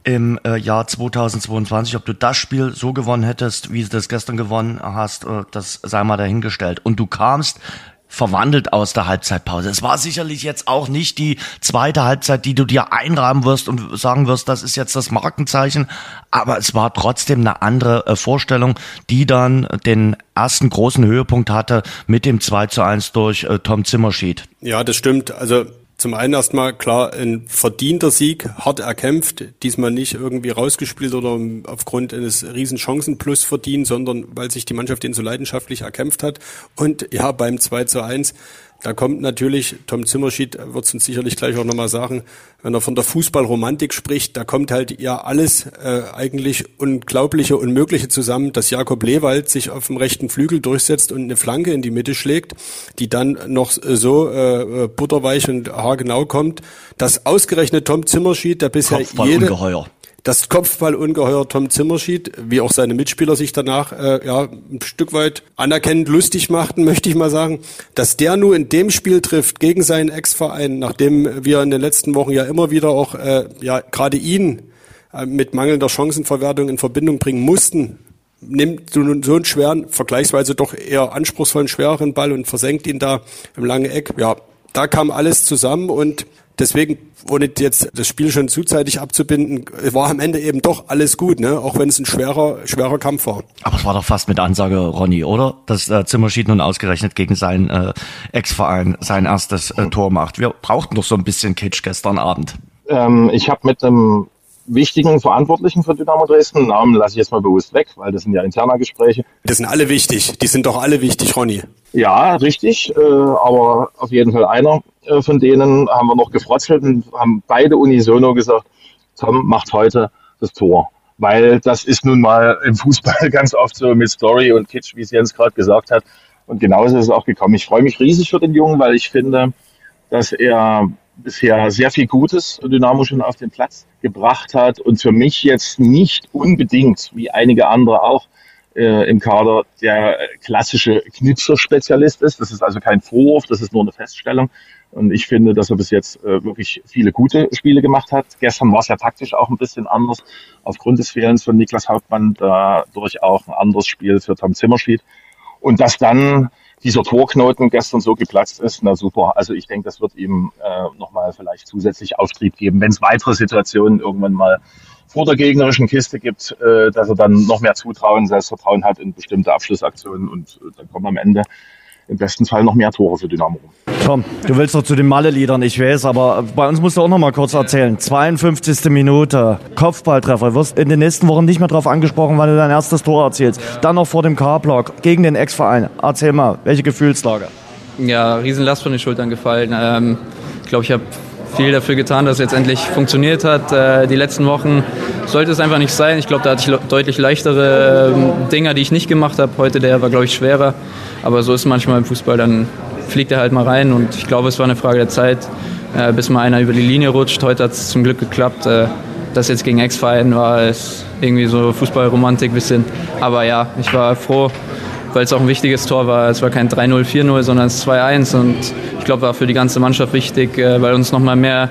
im äh, Jahr 2022. Ob du das Spiel so gewonnen hättest, wie du das gestern gewonnen hast, äh, das sei mal dahingestellt. Und du kamst verwandelt aus der Halbzeitpause. Es war sicherlich jetzt auch nicht die zweite Halbzeit, die du dir einrahmen wirst und sagen wirst, das ist jetzt das Markenzeichen, aber es war trotzdem eine andere äh, Vorstellung, die dann den ersten großen Höhepunkt hatte mit dem 2 zu 1 durch äh, Tom Zimmerschied. Ja, das stimmt. Also zum einen erstmal klar ein verdienter Sieg, hart erkämpft, diesmal nicht irgendwie rausgespielt oder aufgrund eines riesen Chancenplus verdient, sondern weil sich die Mannschaft den so leidenschaftlich erkämpft hat. Und ja, beim 2 zu 1 da kommt natürlich, Tom Zimmerschied wird es uns sicherlich gleich auch nochmal sagen, wenn er von der Fußballromantik spricht, da kommt halt ja alles äh, eigentlich Unglaubliche, Unmögliche zusammen, dass Jakob Lewald sich auf dem rechten Flügel durchsetzt und eine Flanke in die Mitte schlägt, die dann noch so äh, butterweich und haargenau kommt, dass ausgerechnet Tom Zimmerschied, der bisher jede... Ungeheuer das Kopfballungeheuer Tom Zimmerschied, wie auch seine Mitspieler sich danach äh, ja ein Stück weit anerkennend lustig machten, möchte ich mal sagen, dass der nur in dem Spiel trifft gegen seinen Ex-Verein, nachdem wir in den letzten Wochen ja immer wieder auch äh, ja gerade ihn äh, mit mangelnder Chancenverwertung in Verbindung bringen mussten, nimmt so einen schweren, vergleichsweise doch eher anspruchsvollen, schwereren Ball und versenkt ihn da im langen Eck. Ja, da kam alles zusammen und deswegen, ohne jetzt das Spiel schon zuzeitig abzubinden, war am Ende eben doch alles gut, ne? auch wenn es ein schwerer, schwerer Kampf war. Aber es war doch fast mit Ansage, Ronny, oder? Dass äh, Zimmerschied nun ausgerechnet gegen seinen äh, Ex-Verein sein erstes äh, Tor macht. Wir brauchten doch so ein bisschen Kitsch gestern Abend. Ähm, ich habe mit einem wichtigen Verantwortlichen für Dynamo Dresden, Namen lasse ich jetzt mal bewusst weg, weil das sind ja interne Gespräche. Das sind alle wichtig, die sind doch alle wichtig, Ronny. Ja, richtig, äh, aber auf jeden Fall einer äh, von denen haben wir noch gefrotzelt und haben beide unisono gesagt, Tom macht heute das Tor. Weil das ist nun mal im Fußball ganz oft so mit Story und Kitsch, wie es Jens gerade gesagt hat. Und genauso ist es auch gekommen. Ich freue mich riesig für den Jungen, weil ich finde, dass er bisher sehr viel Gutes Dynamo schon auf den Platz gebracht hat und für mich jetzt nicht unbedingt, wie einige andere auch, äh, im Kader der klassische Knipser-Spezialist ist. Das ist also kein Vorwurf, das ist nur eine Feststellung. Und ich finde, dass er bis jetzt äh, wirklich viele gute Spiele gemacht hat. Gestern war es ja taktisch auch ein bisschen anders, aufgrund des Fehlens von Niklas Hauptmann, dadurch auch ein anderes Spiel für Tom Zimmerschied. Und dass dann dieser Torknoten gestern so geplatzt ist, na super. Also ich denke, das wird ihm äh, nochmal vielleicht zusätzlich Auftrieb geben, wenn es weitere Situationen irgendwann mal vor der gegnerischen Kiste gibt, äh, dass er dann noch mehr Zutrauen, Selbstvertrauen hat in bestimmte Abschlussaktionen und äh, dann kommen am Ende im besten Fall noch mehr Tore für Dynamo. Tom, du willst doch zu den Malle-Liedern, ich weiß, aber bei uns musst du auch noch mal kurz erzählen. 52. Minute, Kopfballtreffer. Du wirst in den nächsten Wochen nicht mehr darauf angesprochen, wann du dein erstes Tor erzielst. Dann noch vor dem K-Block gegen den Ex-Verein. Erzähl mal, welche Gefühlslage? Ja, Riesenlast von den Schultern gefallen. Ähm, ich glaube, ich habe viel dafür getan, dass es jetzt endlich funktioniert hat. Äh, die letzten Wochen sollte es einfach nicht sein. Ich glaube, da hatte ich deutlich leichtere äh, Dinger, die ich nicht gemacht habe. Heute der war, glaube ich, schwerer. Aber so ist manchmal im Fußball. Dann fliegt er halt mal rein. Und ich glaube, es war eine Frage der Zeit, äh, bis mal einer über die Linie rutscht. Heute hat es zum Glück geklappt. Äh, das jetzt gegen Ex-Verein war, ist irgendwie so Fußballromantik bisschen. Aber ja, ich war froh, weil es auch ein wichtiges Tor war. Es war kein 3-0, 4-0, sondern es 2-1 und ich glaube, war für die ganze Mannschaft wichtig, äh, weil uns nochmal mehr,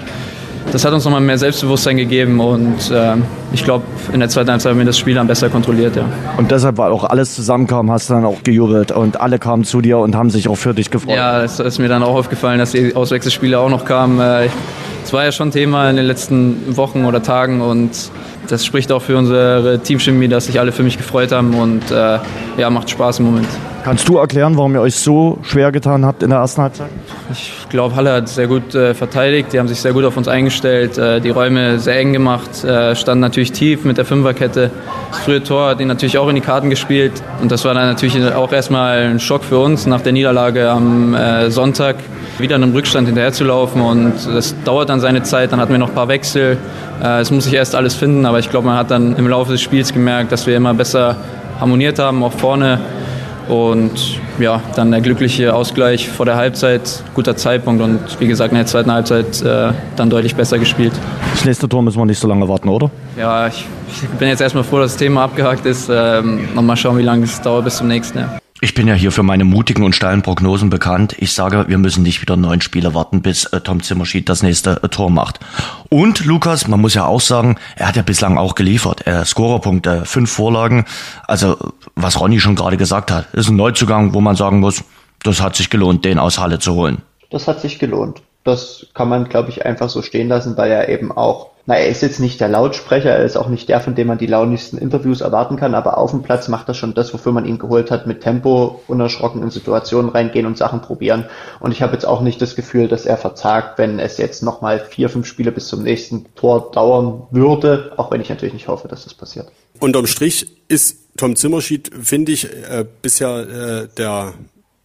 das hat uns nochmal mehr Selbstbewusstsein gegeben und äh, ich glaube, in der zweiten Halbzeit haben wir das Spiel dann besser kontrolliert, ja. Und deshalb, weil auch alles zusammenkam, hast du dann auch gejubelt und alle kamen zu dir und haben sich auch für dich gefreut. Ja, es ist mir dann auch aufgefallen, dass die Auswechselspiele auch noch kamen. Äh, es war ja schon Thema in den letzten Wochen oder Tagen und das spricht auch für unsere Teamchemie, dass sich alle für mich gefreut haben und äh, ja, macht Spaß im Moment. Kannst du erklären, warum ihr euch so schwer getan habt in der ersten Halbzeit? Ich glaube, Halle hat sehr gut äh, verteidigt. Die haben sich sehr gut auf uns eingestellt, äh, die Räume sehr eng gemacht, äh, standen natürlich tief mit der Fünferkette. Das frühe Tor hat ihn natürlich auch in die Karten gespielt. Und das war dann natürlich auch erstmal ein Schock für uns nach der Niederlage am äh, Sonntag wieder in einem Rückstand hinterherzulaufen. Und das dauert dann seine Zeit. Dann hatten wir noch ein paar Wechsel. Äh, es muss sich erst alles finden, aber ich glaube, man hat dann im Laufe des Spiels gemerkt, dass wir immer besser harmoniert haben, auch vorne. Und ja, dann der glückliche Ausgleich vor der Halbzeit, guter Zeitpunkt und wie gesagt in der zweiten Halbzeit äh, dann deutlich besser gespielt. Das nächste Tor müssen wir nicht so lange warten, oder? Ja, ich, ich bin jetzt erstmal froh, dass das Thema abgehakt ist. Ähm, Nochmal schauen, wie lange es dauert bis zum nächsten. Ja. Ich bin ja hier für meine mutigen und steilen Prognosen bekannt. Ich sage, wir müssen nicht wieder neun Spiele warten, bis äh, Tom Zimmerschied das nächste äh, Tor macht. Und Lukas, man muss ja auch sagen, er hat ja bislang auch geliefert. Er Scorerpunkte, fünf Vorlagen. Also, was Ronny schon gerade gesagt hat, ist ein Neuzugang, wo man sagen muss, das hat sich gelohnt, den aus Halle zu holen. Das hat sich gelohnt. Das kann man, glaube ich, einfach so stehen lassen, weil er eben auch na, er ist jetzt nicht der Lautsprecher, er ist auch nicht der, von dem man die launigsten Interviews erwarten kann, aber auf dem Platz macht er schon das, wofür man ihn geholt hat, mit Tempo, unerschrocken in Situationen reingehen und Sachen probieren. Und ich habe jetzt auch nicht das Gefühl, dass er verzagt, wenn es jetzt nochmal vier, fünf Spiele bis zum nächsten Tor dauern würde, auch wenn ich natürlich nicht hoffe, dass das passiert. Unterm Strich ist Tom Zimmerschied, finde ich, äh, bisher äh, der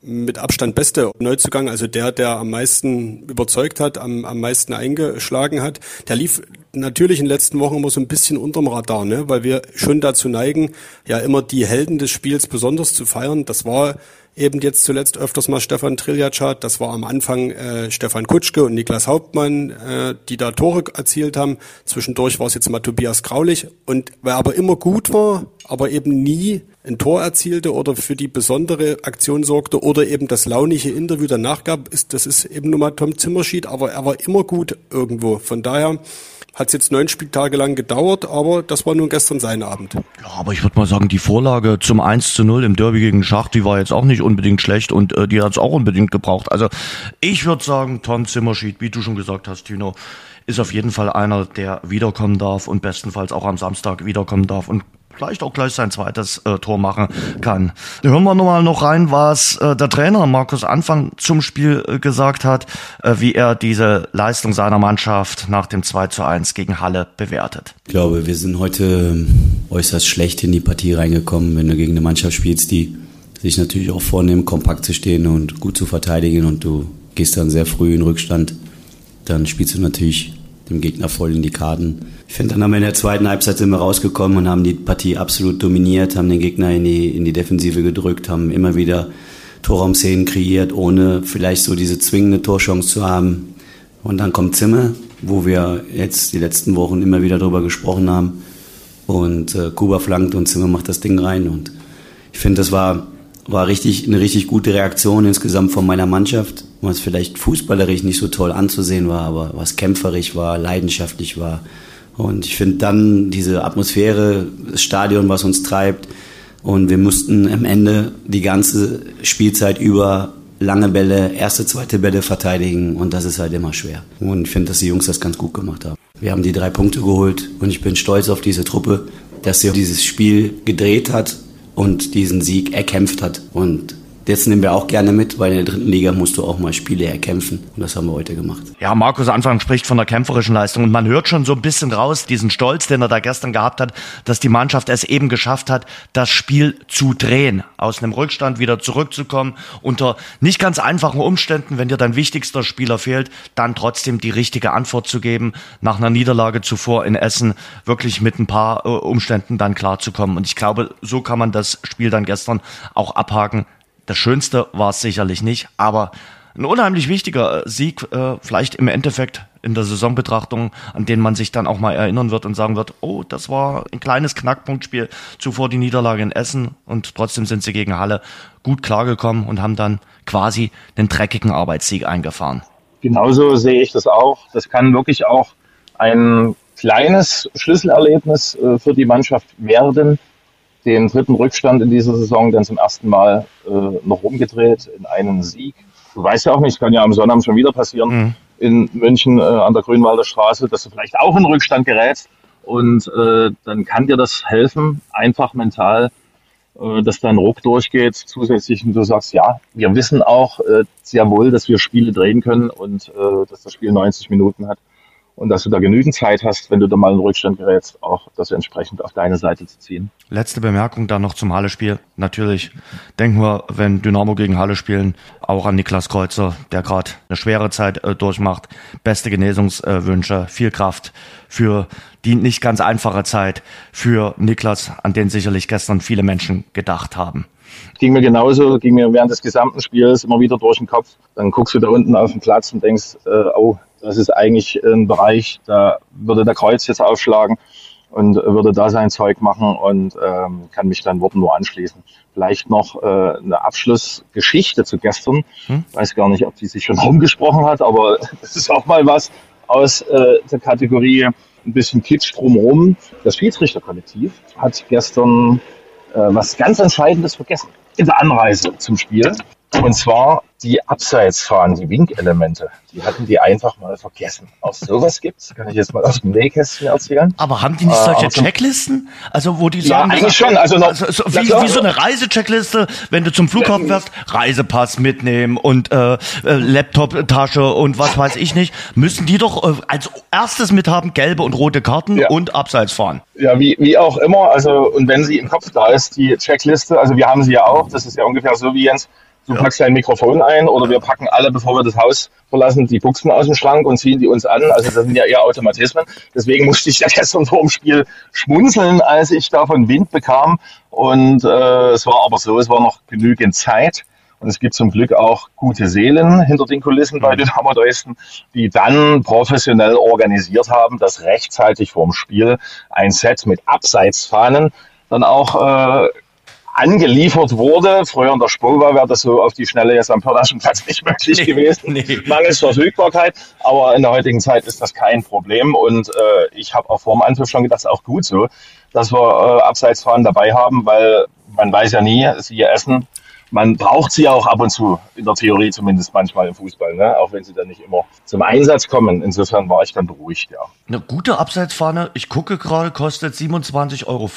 mit Abstand beste Neuzugang, also der, der am meisten überzeugt hat, am, am meisten eingeschlagen hat. Der lief natürlich in den letzten Wochen immer so ein bisschen unterm Radar, ne? weil wir schon dazu neigen, ja immer die Helden des Spiels besonders zu feiern. Das war eben jetzt zuletzt öfters mal Stefan Triljaczat, das war am Anfang äh, Stefan Kutschke und Niklas Hauptmann, äh, die da Tore erzielt haben. Zwischendurch war es jetzt mal Tobias Graulich. Und wer aber immer gut war, aber eben nie ein Tor erzielte oder für die besondere Aktion sorgte oder eben das launige Interview danach gab, ist, das ist eben nur mal Tom Zimmerschied, aber er war immer gut irgendwo. Von daher hat es jetzt neun Spieltage lang gedauert, aber das war nun gestern sein Abend. Ja, aber ich würde mal sagen, die Vorlage zum 1 zu 0 im Derby gegen Schacht, die war jetzt auch nicht unbedingt schlecht und äh, die hat es auch unbedingt gebraucht. Also ich würde sagen, Tom Zimmerschied, wie du schon gesagt hast, Tino, ist auf jeden Fall einer, der wiederkommen darf und bestenfalls auch am Samstag wiederkommen darf und vielleicht auch gleich sein zweites äh, Tor machen kann. Hören wir nochmal noch rein, was äh, der Trainer Markus Anfang zum Spiel äh, gesagt hat, äh, wie er diese Leistung seiner Mannschaft nach dem 2 zu 1 gegen Halle bewertet. Ich glaube, wir sind heute ähm, äußerst schlecht in die Partie reingekommen, wenn du gegen eine Mannschaft spielst, die sich natürlich auch vornimmt, kompakt zu stehen und gut zu verteidigen und du gehst dann sehr früh in Rückstand, dann spielst du natürlich dem Gegner voll in die Karten. Ich finde, dann haben wir in der zweiten Halbzeit sind wir rausgekommen und haben die Partie absolut dominiert, haben den Gegner in die, in die Defensive gedrückt, haben immer wieder Torraumszenen kreiert, ohne vielleicht so diese zwingende Torchance zu haben. Und dann kommt Zimmer, wo wir jetzt die letzten Wochen immer wieder drüber gesprochen haben. Und äh, Kuba flankt und Zimmer macht das Ding rein. Und ich finde, das war, war richtig, eine richtig gute Reaktion insgesamt von meiner Mannschaft, was vielleicht fußballerisch nicht so toll anzusehen war, aber was kämpferisch war, leidenschaftlich war. Und ich finde dann diese Atmosphäre, das Stadion, was uns treibt. Und wir mussten am Ende die ganze Spielzeit über lange Bälle, erste, zweite Bälle verteidigen und das ist halt immer schwer. Und ich finde, dass die Jungs das ganz gut gemacht haben. Wir haben die drei Punkte geholt und ich bin stolz auf diese Truppe, dass sie dieses Spiel gedreht hat und diesen Sieg erkämpft hat. Und Jetzt nehmen wir auch gerne mit, weil in der dritten Liga musst du auch mal Spiele erkämpfen. Und das haben wir heute gemacht. Ja, Markus Anfang spricht von der kämpferischen Leistung. Und man hört schon so ein bisschen raus, diesen Stolz, den er da gestern gehabt hat, dass die Mannschaft es eben geschafft hat, das Spiel zu drehen. Aus einem Rückstand wieder zurückzukommen. Unter nicht ganz einfachen Umständen, wenn dir dein wichtigster Spieler fehlt, dann trotzdem die richtige Antwort zu geben. Nach einer Niederlage zuvor in Essen wirklich mit ein paar äh, Umständen dann klarzukommen. Und ich glaube, so kann man das Spiel dann gestern auch abhaken das Schönste war es sicherlich nicht, aber ein unheimlich wichtiger äh, Sieg, äh, vielleicht im Endeffekt in der Saisonbetrachtung, an den man sich dann auch mal erinnern wird und sagen wird, oh, das war ein kleines Knackpunktspiel, zuvor die Niederlage in Essen und trotzdem sind sie gegen Halle gut klargekommen und haben dann quasi den dreckigen Arbeitssieg eingefahren. Genauso sehe ich das auch. Das kann wirklich auch ein kleines Schlüsselerlebnis äh, für die Mannschaft werden, den dritten Rückstand in dieser Saison dann zum ersten Mal äh, noch umgedreht in einen Sieg. Du weißt ja auch nicht, kann ja am Sonnabend schon wieder passieren mhm. in München äh, an der Grünwalder Straße, dass du vielleicht auch in Rückstand gerätst. Und äh, dann kann dir das helfen, einfach mental, äh, dass dein Ruck durchgeht. Zusätzlich, und du sagst, ja, wir wissen auch äh, sehr wohl, dass wir Spiele drehen können und äh, dass das Spiel 90 Minuten hat und dass du da genügend Zeit hast, wenn du da mal in Rückstand gerätst, auch das entsprechend auf deine Seite zu ziehen. Letzte Bemerkung dann noch zum Halle-Spiel. Natürlich denken wir, wenn Dynamo gegen Halle spielen, auch an Niklas Kreuzer, der gerade eine schwere Zeit äh, durchmacht. Beste Genesungswünsche, viel Kraft für die nicht ganz einfache Zeit für Niklas, an den sicherlich gestern viele Menschen gedacht haben. Ging mir genauso, ging mir während des gesamten Spiels immer wieder durch den Kopf. Dann guckst du da unten auf den Platz und denkst, äh, oh, das ist eigentlich ein Bereich, da würde der Kreuz jetzt aufschlagen und würde da sein Zeug machen und ähm, kann mich dann Worten nur anschließen. Vielleicht noch äh, eine Abschlussgeschichte zu gestern. Hm? Weiß gar nicht, ob die sich schon rumgesprochen hat, aber das ist auch mal was aus äh, der Kategorie ein bisschen Kitsch drumherum. Das Schiedsrichterkollektiv hat gestern was ganz Entscheidendes vergessen in der Anreise zum Spiel. Und zwar die Abseitsfahren, die Winkelemente, die hatten die einfach mal vergessen. Auch sowas gibt's, kann ich jetzt mal aus dem Nähkästchen erzählen. Aber haben die nicht solche äh, Checklisten? Also wo die sagen, ja, eigentlich schon. Also, noch, also so, wie, wie, so eine Reisecheckliste, wenn du zum Flughafen fährst, Reisepass mitnehmen und äh, äh, Laptop-Tasche und was weiß ich nicht, müssen die doch äh, als erstes mithaben gelbe und rote Karten ja. und Abseitsfahren. Ja, wie, wie auch immer. Also und wenn sie im Kopf da ist, die Checkliste, also wir haben sie ja auch, das ist ja ungefähr so wie Jens, Du ja. packst dein Mikrofon ein oder wir packen alle, bevor wir das Haus verlassen, die Buchsen aus dem Schrank und ziehen die uns an. Also das sind ja eher Automatismen. Deswegen musste ich ja gestern vor dem Spiel schmunzeln, als ich da von Wind bekam. Und äh, es war aber so, es war noch genügend Zeit. Und es gibt zum Glück auch gute Seelen hinter den Kulissen bei Dynamo Dresden, die dann professionell organisiert haben, dass rechtzeitig vorm Spiel ein Set mit Abseitsfahnen dann auch äh, angeliefert wurde. Früher in der Spova wäre das so auf die Schnelle jetzt am Pörnaschenplatz nicht möglich nee, gewesen. Nee. Mangels Verfügbarkeit. Aber in der heutigen Zeit ist das kein Problem. Und äh, ich habe auch vor dem Anpfiff schon gedacht, auch gut so, dass wir äh, Abseitsfahren dabei haben, weil man weiß ja nie, sie essen man braucht sie auch ab und zu, in der Theorie zumindest manchmal im Fußball, ne? auch wenn sie dann nicht immer zum Einsatz kommen. Insofern war ich dann beruhigt, ja. Eine gute Abseitsfahne, ich gucke gerade, kostet 27,50 Euro.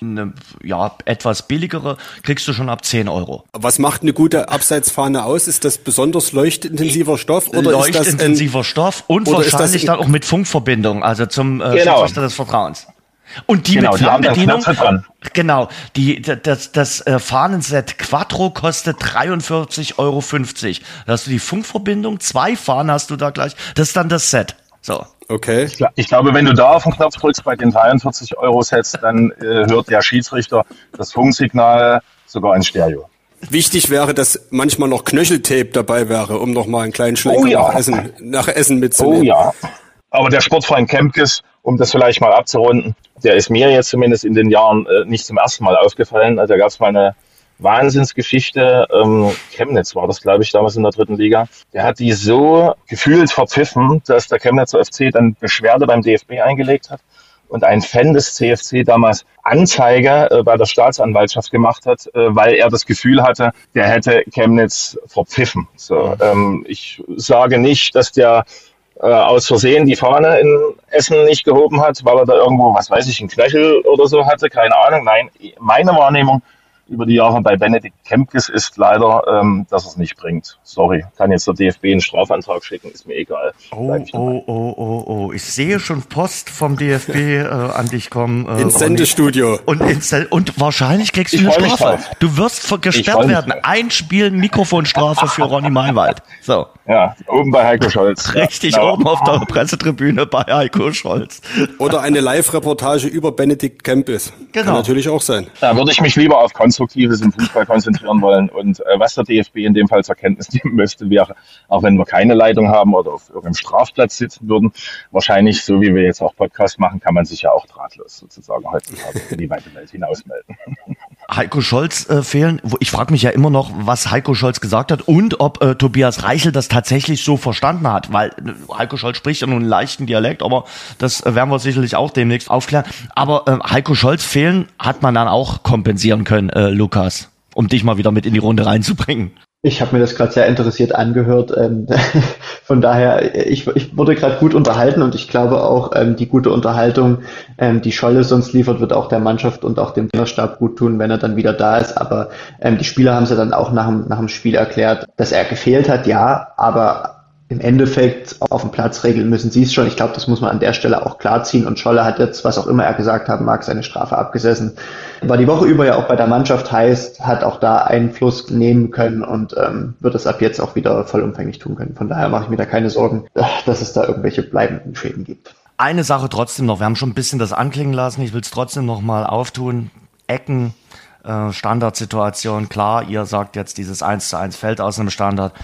Eine ja, etwas billigere kriegst du schon ab 10 Euro. Was macht eine gute Abseitsfahne aus? Ist das besonders leuchtintensiver Stoff? Oder leuchtintensiver ist das ein, Stoff und wahrscheinlich dann auch mit Funkverbindung, also zum äh, genau. des Vertrauens. Und die genau, mit Fernbedienung, die genau, die, das, das äh, Fahnenset Quattro kostet 43,50 Euro. Da hast du die Funkverbindung, zwei Fahnen hast du da gleich, das ist dann das Set. So. Okay. Ich, ich, glaube, wenn du da auf den Knopf drückst bei den 43 Euro Sets, dann äh, hört der Schiedsrichter das Funksignal sogar in Stereo. Wichtig wäre, dass manchmal noch Knöcheltape dabei wäre, um noch mal einen kleinen Schlenker Oh ja. nach, Essen, nach Essen mitzunehmen. Oh ja. Aber der Sportverein Kempkes, um das vielleicht mal abzurunden, der ist mir jetzt zumindest in den Jahren äh, nicht zum ersten Mal aufgefallen. Also da gab es mal eine Wahnsinnsgeschichte. Ähm, Chemnitz war das, glaube ich, damals in der dritten Liga. Der hat die so gefühlt verpfiffen, dass der Chemnitzer FC dann Beschwerde beim DFB eingelegt hat und ein Fan des CFC damals Anzeige äh, bei der Staatsanwaltschaft gemacht hat, äh, weil er das Gefühl hatte, der hätte Chemnitz verpfiffen. So, ähm, ich sage nicht, dass der äh, aus Versehen die Fahne in Essen nicht gehoben hat, weil er da irgendwo, was weiß ich, einen Knöchel oder so hatte, keine Ahnung. Nein, meine Wahrnehmung über die Jahre bei Benedikt Kempkes ist leider, ähm, dass er es nicht bringt. Sorry, kann jetzt der DFB einen Strafantrag schicken, ist mir egal. Oh, oh, oh, oh, oh. Ich sehe schon Post vom DFB äh, an dich kommen. Äh, Ins. Sendestudio. Und, ins und wahrscheinlich kriegst du Ich eine Strafe. Du wirst gesperrt werden. Ein Spiel Mikrofonstrafe für Ronny Meinwald. So, Ja, oben bei Heiko Scholz. richtig Ja, genau. oben auf der Pressetribüne bei Heiko Scholz. Oder eine Live-Reportage über Benedikt Kempis. Genau. Kann natürlich auch sein. Da würde ich mich lieber auf Konstruktives im Fußball konzentrieren wollen. Und äh, was der DFB in dem Fall zur Kenntnis nehmen müsste, wäre, auch wenn wir keine Leitung haben oder auf irgendeinem Strafplatz sitzen würden, wahrscheinlich, so wie wir jetzt auch Podcast machen, kann man sich ja auch drahtlos sozusagen heutzutage in die weite Welt hinausmelden. Heiko Scholz äh, fehlen. Ich frage mich ja immer noch, was Heiko Scholz gesagt hat und ob äh, Tobias Reichel das tatsächlich so verstanden hat, weil äh, Heiko Scholz spricht ja nun einen leichten Dialekt, aber das äh, werden wir sicherlich auch demnächst aufklären. Aber äh, Heiko Scholz fehlen hat man dann auch kompensieren können, äh, Lukas, um dich mal wieder mit in die Runde reinzubringen. Ich habe mir das gerade sehr interessiert angehört. Ähm, von daher, ich, ich wurde gerade gut unterhalten und ich glaube auch, ähm, die gute Unterhaltung, ähm, die Scholle sonst liefert, wird auch der Mannschaft und auch dem Trainerstab gut tun, wenn er dann wieder da ist. Aber die Spieler haben es ja dann auch nach nach dem Spiel erklärt, dass er gefehlt hat, ja, aber im Endeffekt auf dem Platz regeln müssen sie es schon. Ich glaube, das muss man an der Stelle auch klar ziehen. Und Scholle hat jetzt, was auch immer er gesagt haben mag, seine Strafe abgesessen. War die Woche über ja auch bei der Mannschaft heißt, hat auch da Einfluss nehmen können und ähm, wird es ab jetzt auch wieder vollumfänglich tun können. Von daher mache ich mir da keine Sorgen, dass es da irgendwelche bleibenden Schäden gibt. Eine Sache trotzdem noch, wir haben schon ein bisschen das anklingen lassen, ich will es trotzdem noch mal auftun. Ecken, äh, Standardsituation, klar, ihr sagt jetzt dieses 1 zu 1 fällt aus einem Standard,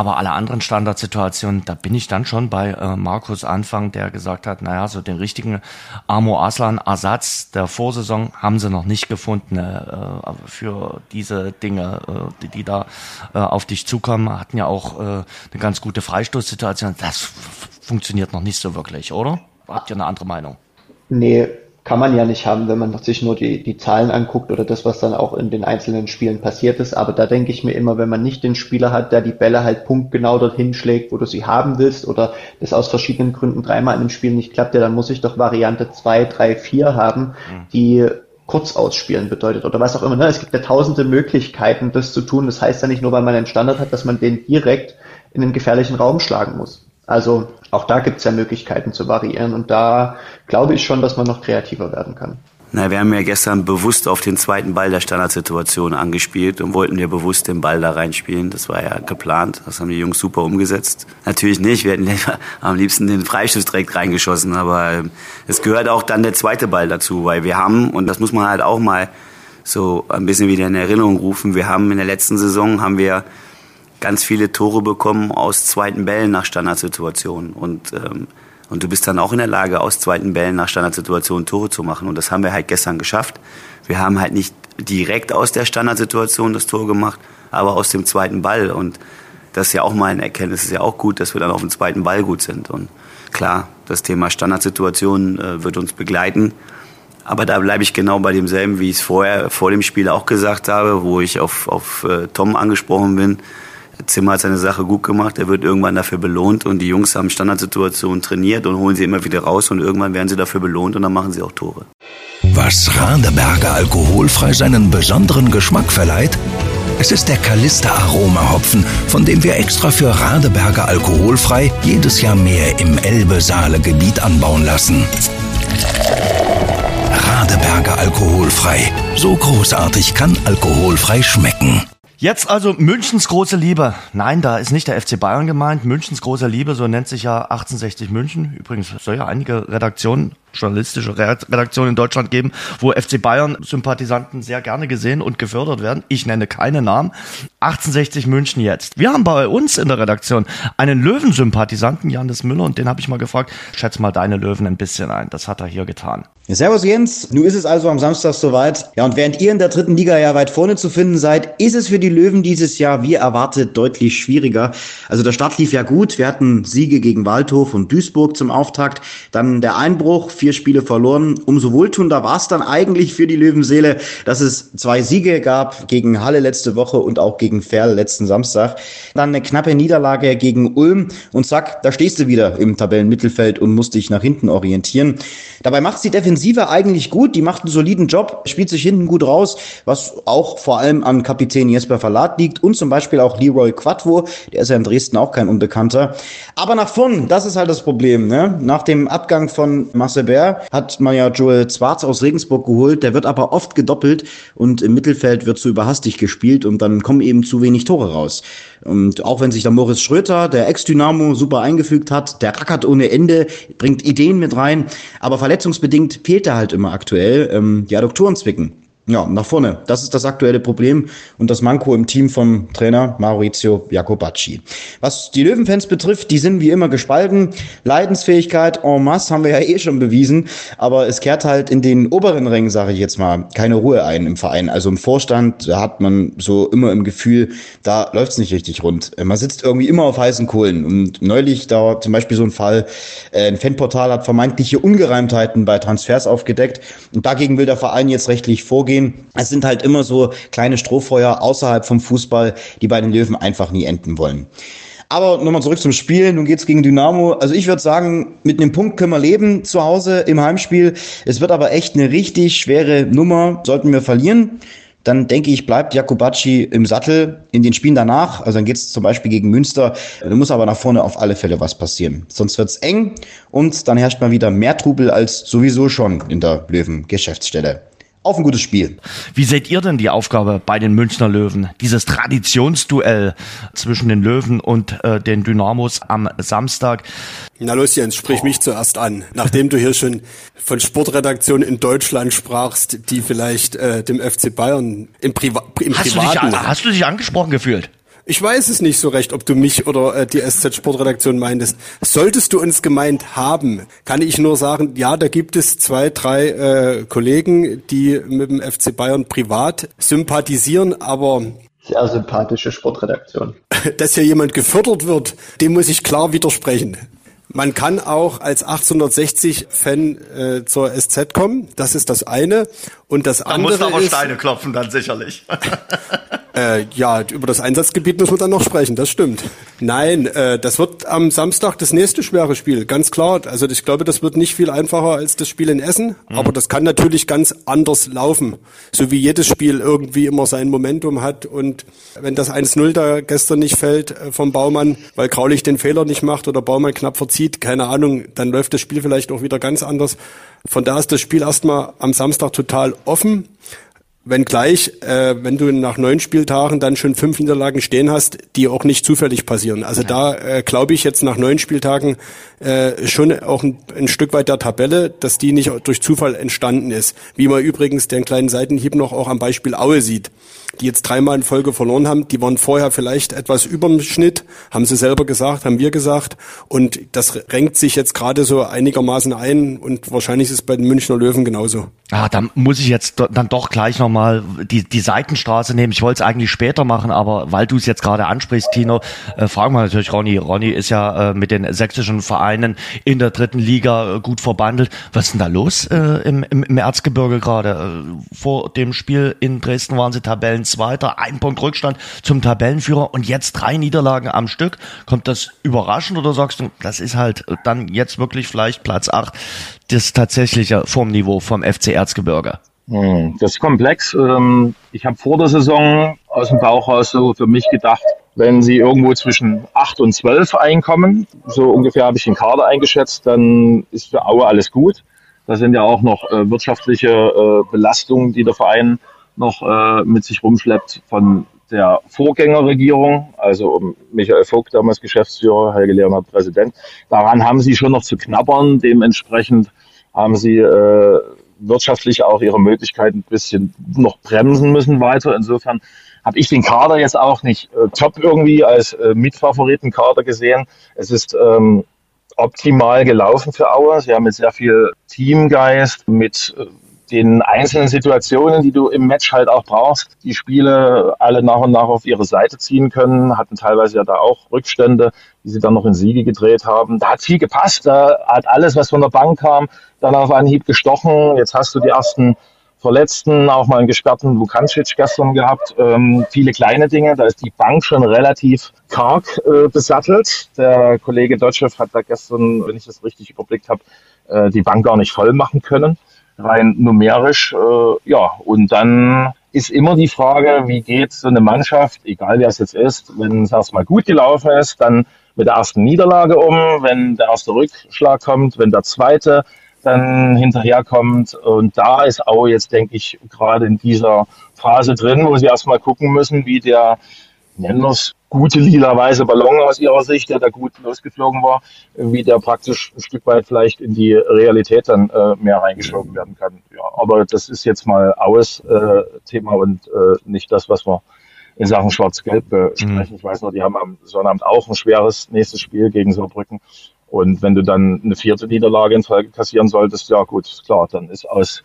aber alle anderen Standardsituationen, da bin ich dann schon bei äh, Markus Anfang, der gesagt hat, naja, so den richtigen Amo Aslan Ersatz der Vorsaison haben sie noch nicht gefunden äh, für diese Dinge, äh, die, die da äh, auf dich zukommen. Hatten ja auch äh, eine ganz gute Freistoßsituation. Das funktioniert noch nicht so wirklich, oder? Habt ihr eine andere Meinung? Nee, kann man ja nicht haben, wenn man sich nur die, die Zahlen anguckt oder das, was dann auch in den einzelnen Spielen passiert ist. Aber da denke ich mir immer, wenn man nicht den Spieler hat, der die Bälle halt punktgenau dorthin schlägt, wo du sie haben willst oder das aus verschiedenen Gründen dreimal in einem Spiel nicht klappt, ja, dann muss ich doch Variante 2, 3, 4 haben, die kurz ausspielen bedeutet oder was auch immer. Ne? Es gibt ja tausende Möglichkeiten, das zu tun. Das heißt ja nicht nur, weil man einen Standard hat, dass man den direkt in einen gefährlichen Raum schlagen muss. Also auch da gibt es ja Möglichkeiten zu variieren und da glaube ich schon, dass man noch kreativer werden kann. Na, wir haben ja gestern bewusst auf den zweiten Ball der Standardsituation angespielt und wollten wir bewusst den Ball da reinspielen. Das war ja geplant. Das haben die Jungs super umgesetzt. Natürlich nicht. Wir hätten am liebsten den Freistoß direkt reingeschossen, aber ähm, es gehört auch dann der zweite Ball dazu, weil wir haben, und das muss man halt auch mal so ein bisschen wieder in Erinnerung rufen, wir haben in der letzten Saison haben wir ganz viele Tore bekommen aus zweiten Bällen nach Standardsituationen und ähm, und du bist dann auch in der Lage, aus zweiten Bällen nach Standardsituationen Tore zu machen. Und das haben wir halt gestern geschafft. Wir haben halt nicht direkt aus der Standardsituation das Tor gemacht, aber aus dem zweiten Ball. Und das ist ja auch mal eine Erkenntnis. Es ist ja auch gut, dass wir dann auf dem zweiten Ball gut sind. Und klar, das Thema Standardsituation äh, wird uns begleiten. Aber da bleibe ich genau bei demselben, wie ich es vorher vor dem Spiel auch gesagt habe, wo ich auf, auf äh, Tom angesprochen bin. Zimmer hat seine Sache gut gemacht, er wird irgendwann dafür belohnt und die Jungs haben Standardsituationen trainiert und holen sie immer wieder raus und irgendwann werden sie dafür belohnt und dann machen sie auch Tore. Was Radeberger alkoholfrei seinen besonderen Geschmack verleiht? Es ist der Kalista Aroma Hopfen, von dem wir extra für Radeberger alkoholfrei jedes Jahr mehr im Elbe-Saale-Gebiet anbauen lassen. Radeberger alkoholfrei. So großartig kann alkoholfrei schmecken. Jetzt also Münchens große Liebe. Nein, da ist nicht der FC Bayern gemeint. Münchens große Liebe, so nennt sich ja 1860 München. Übrigens soll ja einige Redaktionen journalistische Redaktion in Deutschland geben, wo FC Bayern-Sympathisanten sehr gerne gesehen und gefördert werden. Ich nenne keine Namen. 1860 München jetzt. Wir haben bei uns in der Redaktion einen Löwensympathisanten, Janis Müller, und den habe ich mal gefragt, schätz mal deine Löwen ein bisschen ein. Das hat er hier getan. Servus Jens, nun ist es also am Samstag soweit. Ja, und während ihr in der dritten Liga ja weit vorne zu finden seid, ist es für die Löwen dieses Jahr wie erwartet deutlich schwieriger. Also der Start lief ja gut. Wir hatten Siege gegen Waldhof und Duisburg zum Auftakt. Dann der Einbruch, vier Spiele verloren. Umso wohltuender war es dann eigentlich für die Löwenseele, dass es zwei Siege gab gegen Halle letzte Woche und auch gegen Ferl letzten Samstag. Dann eine knappe Niederlage gegen Ulm und zack, da stehst du wieder im Tabellenmittelfeld und musst dich nach hinten orientieren. Dabei macht definitiv Defensive eigentlich gut, die macht einen soliden Job, spielt sich hinten gut raus, was auch vor allem an Kapitän Jesper Verlat liegt und zum Beispiel auch Leroy Quadvo, der ist ja in Dresden auch kein Unbekannter. Aber nach vorn, das ist halt das Problem. Ne? Nach dem Abgang von Marcel Bär hat man ja Joel Zwarz aus Regensburg geholt, der wird aber oft gedoppelt und im Mittelfeld wird zu überhastig gespielt und dann kommen eben zu wenig Tore raus. Und auch wenn sich der Moritz Schröter, der Ex-Dynamo, super eingefügt hat, der rackert ohne Ende, bringt Ideen mit rein, aber verletzungsbedingt fehlt er halt immer aktuell. Ähm, die Adduktoren zwicken. Ja, nach vorne. Das ist das aktuelle Problem und das Manko im Team vom Trainer Maurizio Jacobacci. Was die Löwenfans betrifft, die sind wie immer gespalten. Leidensfähigkeit en masse haben wir ja eh schon bewiesen, aber es kehrt halt in den oberen Rängen, sage ich jetzt mal, keine Ruhe ein im Verein. Also im Vorstand da hat man so immer im Gefühl, da läuft's nicht richtig rund. Man sitzt irgendwie immer auf heißen Kohlen und neulich da zum Beispiel so ein Fall, äh, ein Fanportal hat vermeintliche Ungereimtheiten bei Transfers aufgedeckt und dagegen will der Verein jetzt rechtlich vorgehen gehen. Es sind halt immer so kleine Strohfeuer außerhalb vom Fußball, die bei den Löwen einfach nie enden wollen. Aber nochmal zurück zum Spiel. Nun geht's gegen Dynamo. Also ich würde sagen, mit einem Punkt können wir leben zu Hause im Heimspiel. Es wird aber echt eine richtig schwere Nummer. Sollten wir verlieren, dann denke ich, bleibt Jakobacci im Sattel in den Spielen danach. Also dann geht's zum Beispiel gegen Münster. Da muss aber nach vorne auf alle Fälle was passieren. Sonst wird's eng und dann herrscht mal wieder mehr Trubel als sowieso schon in der Löwen-Geschäftsstelle auf ein gutes Spiel. Wie seht ihr denn die Aufgabe bei den Münchner Löwen? Dieses Traditionsduell zwischen den Löwen und äh, den Dynamos am Samstag. Na los, Jens, sprich oh. mich zuerst an. Nachdem du hier schon von Sportredaktionen in Deutschland sprachst, die vielleicht äh, dem FC Bayern im, Priva im hast Privaten... Du dich, hast du dich angesprochen gefühlt? Ich weiß es nicht so recht, ob du mich oder äh, die SZ Sportredaktion meintest. Solltest du uns gemeint haben, kann ich nur sagen, ja, da gibt es zwei, drei äh, Kollegen, die mit dem FC Bayern privat sympathisieren, aber sehr sympathische Sportredaktion. Dass hier jemand gefördert wird, dem muss ich klar widersprechen. Man kann auch als 1860-Fan äh, zur SZ kommen, das ist das eine. Und das da andere. Da musst du aber ist, Steine klopfen, dann sicherlich. Äh, ja, über das Einsatzgebiet müssen wir dann noch sprechen, das stimmt. Nein, äh, das wird am Samstag das nächste schwere Spiel, ganz klar. Also ich glaube, das wird nicht viel einfacher als das Spiel in Essen, mhm. aber das kann natürlich ganz anders laufen. So wie jedes Spiel irgendwie immer sein Momentum hat und wenn das 1-0 da gestern nicht fällt äh, vom Baumann, weil Kraulich den Fehler nicht macht oder Baumann knapp verzieht, keine Ahnung, dann läuft das Spiel vielleicht auch wieder ganz anders. Von da ist das Spiel erstmal am Samstag total offen. Wenngleich, äh, wenn du nach neun Spieltagen dann schon fünf Niederlagen stehen hast, die auch nicht zufällig passieren. Also da äh, glaube ich jetzt nach neun Spieltagen äh, schon auch ein, ein, Stück weit der Tabelle, dass die nicht durch Zufall entstanden ist. Wie man übrigens den kleinen Seitenhieb noch auch am Beispiel Aue sieht die jetzt dreimal in Folge verloren haben, die waren vorher vielleicht etwas überm Schnitt, haben sie selber gesagt, haben wir gesagt. Und das renkt sich jetzt gerade so einigermaßen ein und wahrscheinlich ist es bei den Münchner Löwen genauso. Ah, da muss ich jetzt dann doch gleich nochmal die, die Seitenstraße nehmen. Ich wollte es eigentlich später machen, aber weil du es jetzt gerade ansprichst, Tino, äh, fragen wir natürlich Ronny. Ronny ist ja äh, mit den sächsischen Vereinen in der dritten Liga äh, gut verbandelt. Was ist denn da los äh, im, im, im Erzgebirge gerade? Äh, vor dem Spiel in Dresden waren sie Tabellen Zweiter, ein Punkt Rückstand zum Tabellenführer und jetzt drei Niederlagen am Stück. Kommt das überraschend oder sagst du, das ist halt dann jetzt wirklich vielleicht Platz acht, das tatsächliche Formniveau vom FC Erzgebirge? Hm, das ist komplex. Ähm, ich habe vor der Saison aus dem Bauch raus so für mich gedacht, wenn sie irgendwo zwischen 8 und 12 einkommen, so ungefähr habe ich den Kader eingeschätzt, dann ist für Aue alles gut. Da sind ja auch noch äh, wirtschaftliche äh, Belastungen, die der Verein noch äh, mit sich rumschleppt von der Vorgängerregierung, also Michael Vogt, damals Geschäftsführer, Helge Leonard Präsident. Daran haben sie schon noch zu knabbern. Dementsprechend haben sie äh, wirtschaftlich auch ihre Möglichkeiten ein bisschen noch bremsen müssen weiter. Insofern habe ich den Kader jetzt auch nicht äh, top irgendwie als äh, Mitfavoritenkader gesehen. Es ist ähm, optimal gelaufen für Aue. Sie haben mit sehr viel Teamgeist, mit äh, den einzelnen Situationen, die du im Match halt auch brauchst, die Spiele alle nach und nach auf ihre Seite ziehen können, hatten teilweise ja da auch Rückstände, die sie dann noch in Siege gedreht haben. Da hat viel gepasst, da hat alles, was von der Bank kam, dann auf einen Hieb gestochen. Jetzt hast du die ersten Verletzten, auch mal einen gesperrten Lukancic gestern gehabt. Ähm, viele kleine Dinge, da ist die Bank schon relativ karg äh, besattelt. Der Kollege Deutschew hat da gestern, wenn ich das richtig überblickt habe, äh, die Bank gar nicht voll machen können rein numerisch. Äh, ja, und dann ist immer die Frage, wie geht so eine Mannschaft, egal wer es jetzt ist, wenn es erstmal gut gelaufen ist, dann mit der ersten Niederlage um, wenn der erste Rückschlag kommt, wenn der zweite dann hinterherkommt. Und da ist Aue jetzt, denke ich, gerade in dieser Phase drin, wo sie erstmal gucken müssen, wie der, nennen wir es, gute lila-weiße Ballon aus ihrer Sicht, der da gut losgeflogen war, wie der praktisch ein Stück weit vielleicht in die Realität dann äh, mehr reingeschoben werden kann. Ja, aber das ist jetzt mal aus äh, Thema und äh, nicht das, was wir in Sachen Schwarz-Gelb besprechen. Mhm. Ich weiß noch, die haben am Sonnabend auch ein schweres nächstes Spiel gegen Saarbrücken. Und wenn du dann eine vierte Niederlage in Folge kassieren solltest, ja gut, klar, dann ist aus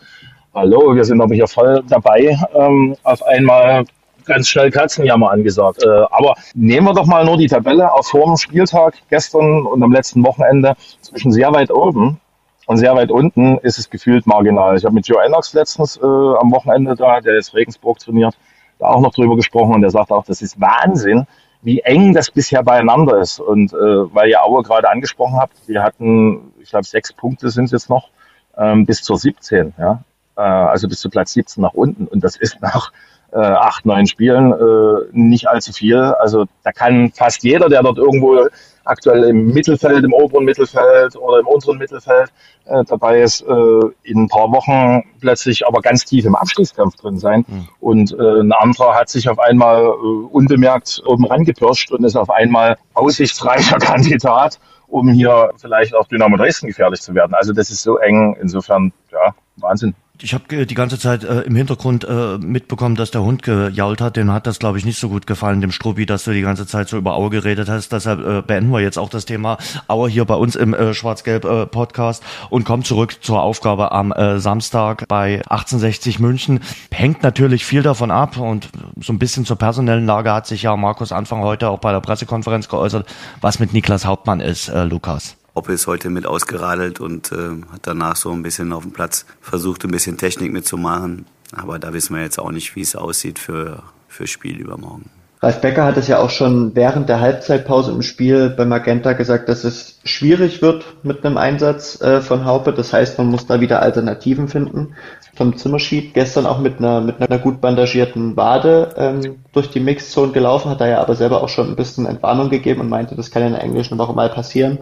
Hallo, wir sind aber hier voll dabei, ähm, auf einmal ganz schnell Katzenjammer angesagt. Äh, aber nehmen wir doch mal nur die Tabelle auf vor dem Spieltag gestern und am letzten Wochenende zwischen sehr weit oben und sehr weit unten ist es gefühlt marginal. Ich habe mit Joe Ennox letztens äh, am Wochenende da, der jetzt Regensburg trainiert, da auch noch drüber gesprochen und der sagt auch, das ist Wahnsinn, wie eng das bisher beieinander ist. Und äh, weil ihr Aue gerade angesprochen habt, wir hatten, ich glaube, sechs Punkte sind jetzt noch, ähm, bis zur 17, ja. Äh, also bis zu Platz 17 nach unten. Und das ist nach äh, acht, neun Spielen äh, nicht allzu viel. Also da kann fast jeder, der dort irgendwo aktuell im Mittelfeld, im oberen Mittelfeld oder im unteren Mittelfeld äh, dabei ist, äh, in ein paar Wochen plötzlich aber ganz tief im Abstiegskampf drin sein. Mhm. Und äh, ein anderer hat sich auf einmal äh, unbemerkt oben rangepirscht und ist auf einmal aussichtsreicher Kandidat, um hier vielleicht auch Dynamo Dresden gefährlich zu werden. Also das ist so eng, insofern, ja, Wahnsinn. Ich habe die ganze Zeit äh, im Hintergrund äh, mitbekommen, dass der Hund gejault hat. Dem hat das, glaube ich, nicht so gut gefallen, dem Struppi, dass du die ganze Zeit so über Aue geredet hast. Deshalb äh, beenden wir jetzt auch das Thema Aue hier bei uns im äh, Schwarz-Gelb-Podcast äh, und kommen zurück zur Aufgabe am äh, Samstag bei 1860 München. Hängt natürlich viel davon ab und so ein bisschen zur personellen Lage hat sich ja Markus Anfang heute auch bei der Pressekonferenz geäußert, was mit Niklas Hauptmann ist, äh, Lukas. Oppe ist heute mit ausgeradelt und äh, hat danach so ein bisschen auf dem Platz versucht, ein bisschen Technik mitzumachen. Aber da wissen wir jetzt auch nicht, wie es aussieht für, für Spiel übermorgen. Ralf Becker hat es ja auch schon während der Halbzeitpause im Spiel bei Magenta gesagt, dass es schwierig wird mit einem Einsatz äh, von Haupe. Das heißt, man muss da wieder Alternativen finden. Tom Zimmerschied gestern auch mit einer, mit einer gut bandagierten Wade ähm, durch die Mixzone gelaufen, hat da ja aber selber auch schon ein bisschen Entwarnung gegeben und meinte, das kann in der englischen Woche mal passieren.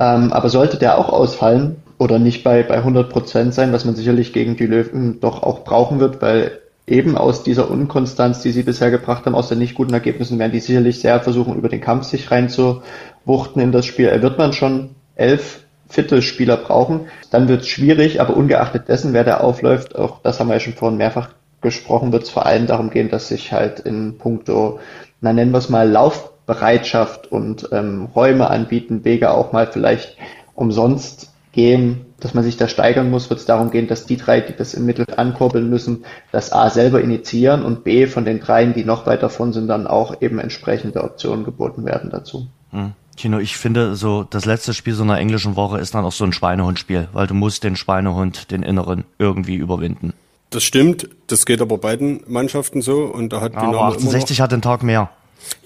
Ähm, aber sollte der auch ausfallen oder nicht bei, bei 100 Prozent sein, was man sicherlich gegen die Löwen doch auch brauchen wird, weil eben aus dieser Unkonstanz, die sie bisher gebracht haben, aus den nicht guten Ergebnissen, werden die sicherlich sehr versuchen, über den Kampf sich reinzuwuchten in das Spiel. Wird man schon elf fitte Spieler brauchen. Dann wird es schwierig, aber ungeachtet dessen, wer da aufläuft, auch das haben wir ja schon vorhin mehrfach gesprochen, wird es vor allem darum gehen, dass sich halt in puncto, na nennen wir es mal, Lauf Bereitschaft und ähm, Räume anbieten, Wege auch mal vielleicht umsonst gehen, dass man sich da steigern muss, wird es darum gehen, dass die drei, die das im Mittel ankurbeln müssen, das A selber initiieren und B von den dreien, die noch weit davon sind, dann auch eben entsprechende Optionen geboten werden dazu. Hm. Kino, ich finde so, das letzte Spiel so einer englischen Woche ist dann auch so ein Schweinehundspiel, weil du musst den Schweinehund, den inneren, irgendwie überwinden. Das stimmt, das geht aber beiden Mannschaften so und da hat ja, Dynamo aber 68 hat den Tag mehr.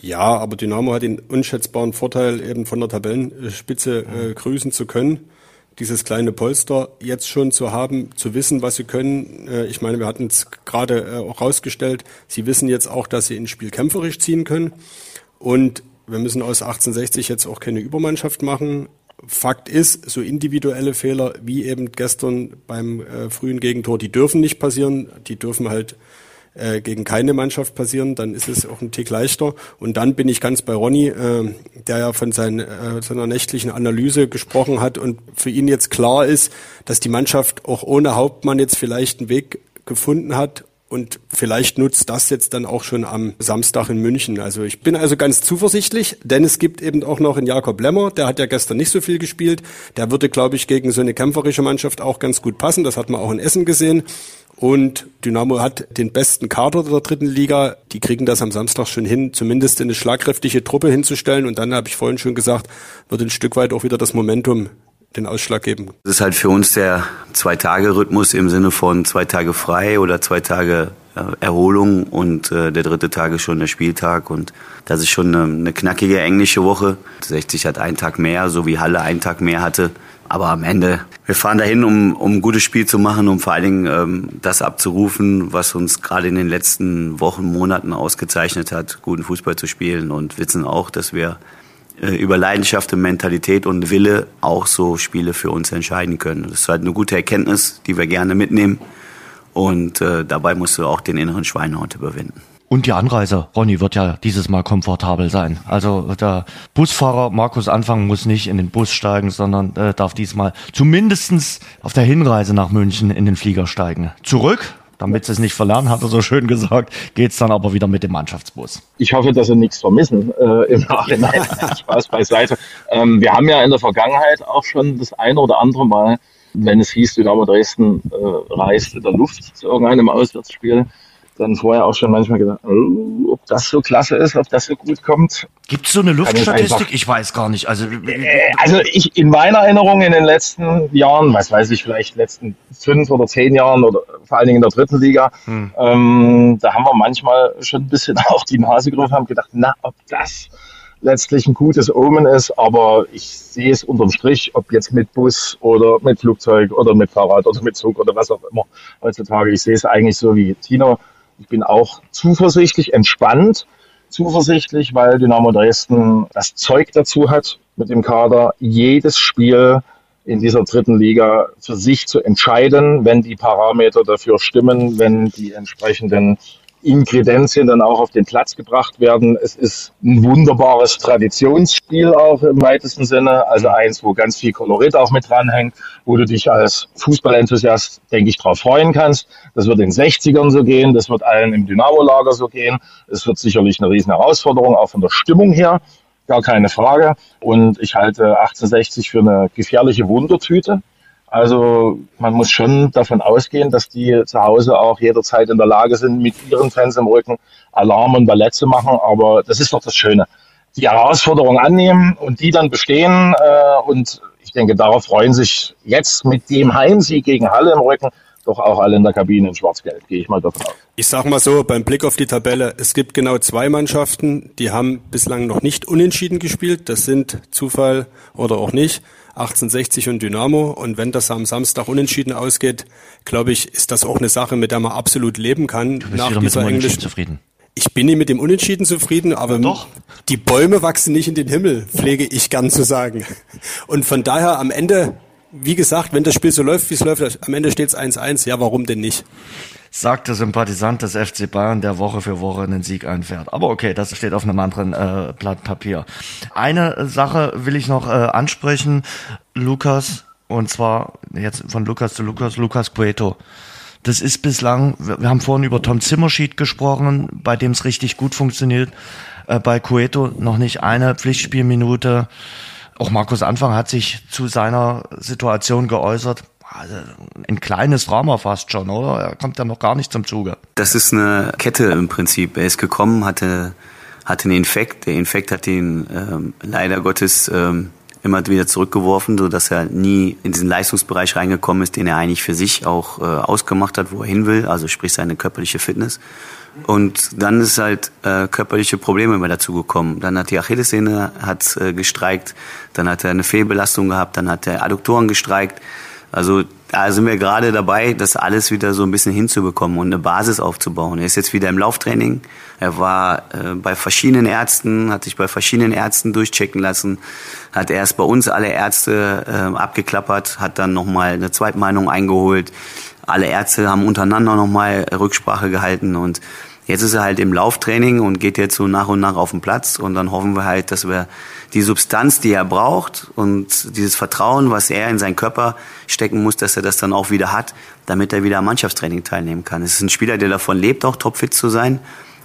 Ja, aber Dynamo hat den unschätzbaren Vorteil, eben von der Tabellenspitze äh, grüßen zu können. Dieses kleine Polster jetzt schon zu haben, zu wissen, was sie können. Äh, ich meine, wir hatten es gerade äh, auch rausgestellt. Sie wissen jetzt auch, dass sie ins Spiel kämpferisch ziehen können. Und wir müssen aus 1860 jetzt auch keine Übermannschaft machen. Fakt ist, so individuelle Fehler wie eben gestern beim äh, frühen Gegentor, die dürfen nicht passieren. Die dürfen halt äh, gegen keine Mannschaft passieren, dann ist es auch ein Tick leichter. Und dann bin ich ganz bei Ronny, äh, der ja von sein, äh, seiner nächtlichen Analyse gesprochen hat und für ihn jetzt klar ist, dass die Mannschaft auch ohne Hauptmann jetzt vielleicht einen Weg gefunden hat, und vielleicht nutzt das jetzt dann auch schon am Samstag in München. Also ich bin also ganz zuversichtlich, denn es gibt eben auch noch einen Jakob Lemmer, der hat ja gestern nicht so viel gespielt. Der würde, glaube ich, gegen so eine kämpferische Mannschaft auch ganz gut passen. Das hat man auch in Essen gesehen. Und Dynamo hat den besten Kader der dritten Liga. Die kriegen das am Samstag schon hin, zumindest eine schlagkräftige Truppe hinzustellen. Und dann habe ich vorhin schon gesagt, wird ein Stück weit auch wieder das Momentum den Ausschlag geben. Das ist halt für uns der Zwei-Tage-Rhythmus im Sinne von zwei Tage frei oder zwei Tage äh, Erholung und äh, der dritte Tag ist schon der Spieltag und das ist schon eine, eine knackige englische Woche. 60 hat einen Tag mehr, so wie Halle einen Tag mehr hatte. Aber am Ende, wir fahren dahin, um, um ein gutes Spiel zu machen, um vor allen Dingen ähm, das abzurufen, was uns gerade in den letzten Wochen, Monaten ausgezeichnet hat, guten Fußball zu spielen und wissen auch, dass wir über Leidenschaft und Mentalität und Wille auch so Spiele für uns entscheiden können. Das ist halt eine gute Erkenntnis, die wir gerne mitnehmen. Und äh, dabei musst du auch den inneren Schweinehund überwinden. Und die Anreise, Ronny, wird ja dieses Mal komfortabel sein. Also der Busfahrer Markus Anfang muss nicht in den Bus steigen, sondern äh, darf diesmal zumindestens auf der Hinreise nach München in den Flieger steigen. Zurück damit sie es nicht verlernen, hat er so schön gesagt, geht es dann aber wieder mit dem Mannschaftsbus. Ich hoffe, dass sie nichts vermissen äh, im Nachhinein. Spaß beiseite. Ähm, wir haben ja in der Vergangenheit auch schon das eine oder andere Mal, wenn es hieß, Dynamo Dresden äh, reist in der Luft zu irgendeinem Auswärtsspiel, dann vorher auch schon manchmal gedacht, oh, ob das so klasse ist, ob das so gut kommt. Gibt es so eine Luftstatistik? Ich weiß gar nicht. Also, äh, also ich in meiner Erinnerung in den letzten Jahren, was weiß ich, vielleicht letzten fünf oder zehn Jahren oder vor allen Dingen in der dritten Liga, hm. ähm, da haben wir manchmal schon ein bisschen auch die Nase gegriffen, haben gedacht, na, ob das letztlich ein gutes Omen ist, aber ich sehe es unterm Strich, ob jetzt mit Bus oder mit Flugzeug oder mit Fahrrad oder mit Zug oder was auch immer heutzutage. Ich sehe es eigentlich so wie Tino ich bin auch zuversichtlich, entspannt, zuversichtlich, weil Dynamo Dresden das Zeug dazu hat, mit dem Kader jedes Spiel in dieser dritten Liga für sich zu entscheiden, wenn die Parameter dafür stimmen, wenn die entsprechenden Inkredenzien dann auch auf den Platz gebracht werden. Es ist ein wunderbares Traditionsspiel auch im weitesten Sinne, also eins, wo ganz viel Kolorit auch mit dranhängt, wo du dich als Fußballenthusiast, denke ich, darauf freuen kannst. Das wird in den 60ern so gehen, das wird allen im Dynamo-Lager so gehen. Es wird sicherlich eine riesen Herausforderung, auch von der Stimmung her, gar keine Frage. Und ich halte 1860 für eine gefährliche Wundertüte. Also man muss schon davon ausgehen, dass die zu Hause auch jederzeit in der Lage sind, mit ihren Fans im Rücken Alarm und Ballett zu machen. Aber das ist doch das Schöne. Die Herausforderung annehmen und die dann bestehen. Äh, und ich denke, darauf freuen sich jetzt mit dem Heimsieg gegen Halle im Rücken doch auch alle in der Kabine in Schwarz-Gelb, gehe ich mal davon aus. Ich sag mal so, beim Blick auf die Tabelle, es gibt genau zwei Mannschaften, die haben bislang noch nicht unentschieden gespielt. Das sind Zufall oder auch nicht. 1860 und Dynamo. Und wenn das am Samstag unentschieden ausgeht, glaube ich, ist das auch eine Sache, mit der man absolut leben kann. Du bist nach dieser englischen zufrieden. Ich bin nicht mit dem Unentschieden zufrieden, aber Doch. die Bäume wachsen nicht in den Himmel, pflege ich gern zu sagen. Und von daher am Ende, wie gesagt, wenn das Spiel so läuft, wie es läuft, am Ende steht es 1-1. Ja, warum denn nicht? Sagt der Sympathisant des FC Bayern, der Woche für Woche einen Sieg einfährt. Aber okay, das steht auf einem anderen äh, Blatt Papier. Eine Sache will ich noch äh, ansprechen, Lukas, und zwar jetzt von Lukas zu Lukas, Lukas Cueto. Das ist bislang, wir haben vorhin über Tom Zimmerschied gesprochen, bei dem es richtig gut funktioniert. Äh, bei Cueto noch nicht eine Pflichtspielminute. Auch Markus Anfang hat sich zu seiner Situation geäußert also ein kleines Drama fast schon, oder? Er kommt ja noch gar nicht zum Zuge. Das ist eine Kette im Prinzip. Er ist gekommen, hatte, hatte einen Infekt. Der Infekt hat ihn ähm, leider Gottes ähm, immer wieder zurückgeworfen, so dass er nie in diesen Leistungsbereich reingekommen ist, den er eigentlich für sich auch äh, ausgemacht hat, wo er hin will, also sprich seine körperliche Fitness. Und dann ist halt äh, körperliche Probleme immer dazu gekommen. Dann hat die Achillessehne hat äh, gestreikt, dann hat er eine Fehlbelastung gehabt, dann hat er Adduktoren gestreikt. Also da sind wir gerade dabei, das alles wieder so ein bisschen hinzubekommen und eine Basis aufzubauen. Er ist jetzt wieder im Lauftraining. Er war äh, bei verschiedenen Ärzten, hat sich bei verschiedenen Ärzten durchchecken lassen, hat erst bei uns alle Ärzte äh, abgeklappert, hat dann nochmal eine Zweitmeinung eingeholt. alle Ärzte haben untereinander nochmal Rücksprache gehalten und Jetzt ist er halt im Lauftraining und geht jetzt so nach und nach auf den Platz und dann hoffen wir halt, dass wir die Substanz, die er braucht und dieses Vertrauen, was er in seinen Körper stecken muss, dass er das dann auch wieder hat, damit er wieder am Mannschaftstraining teilnehmen kann. Es ist ein Spieler, der davon lebt, auch topfit zu sein.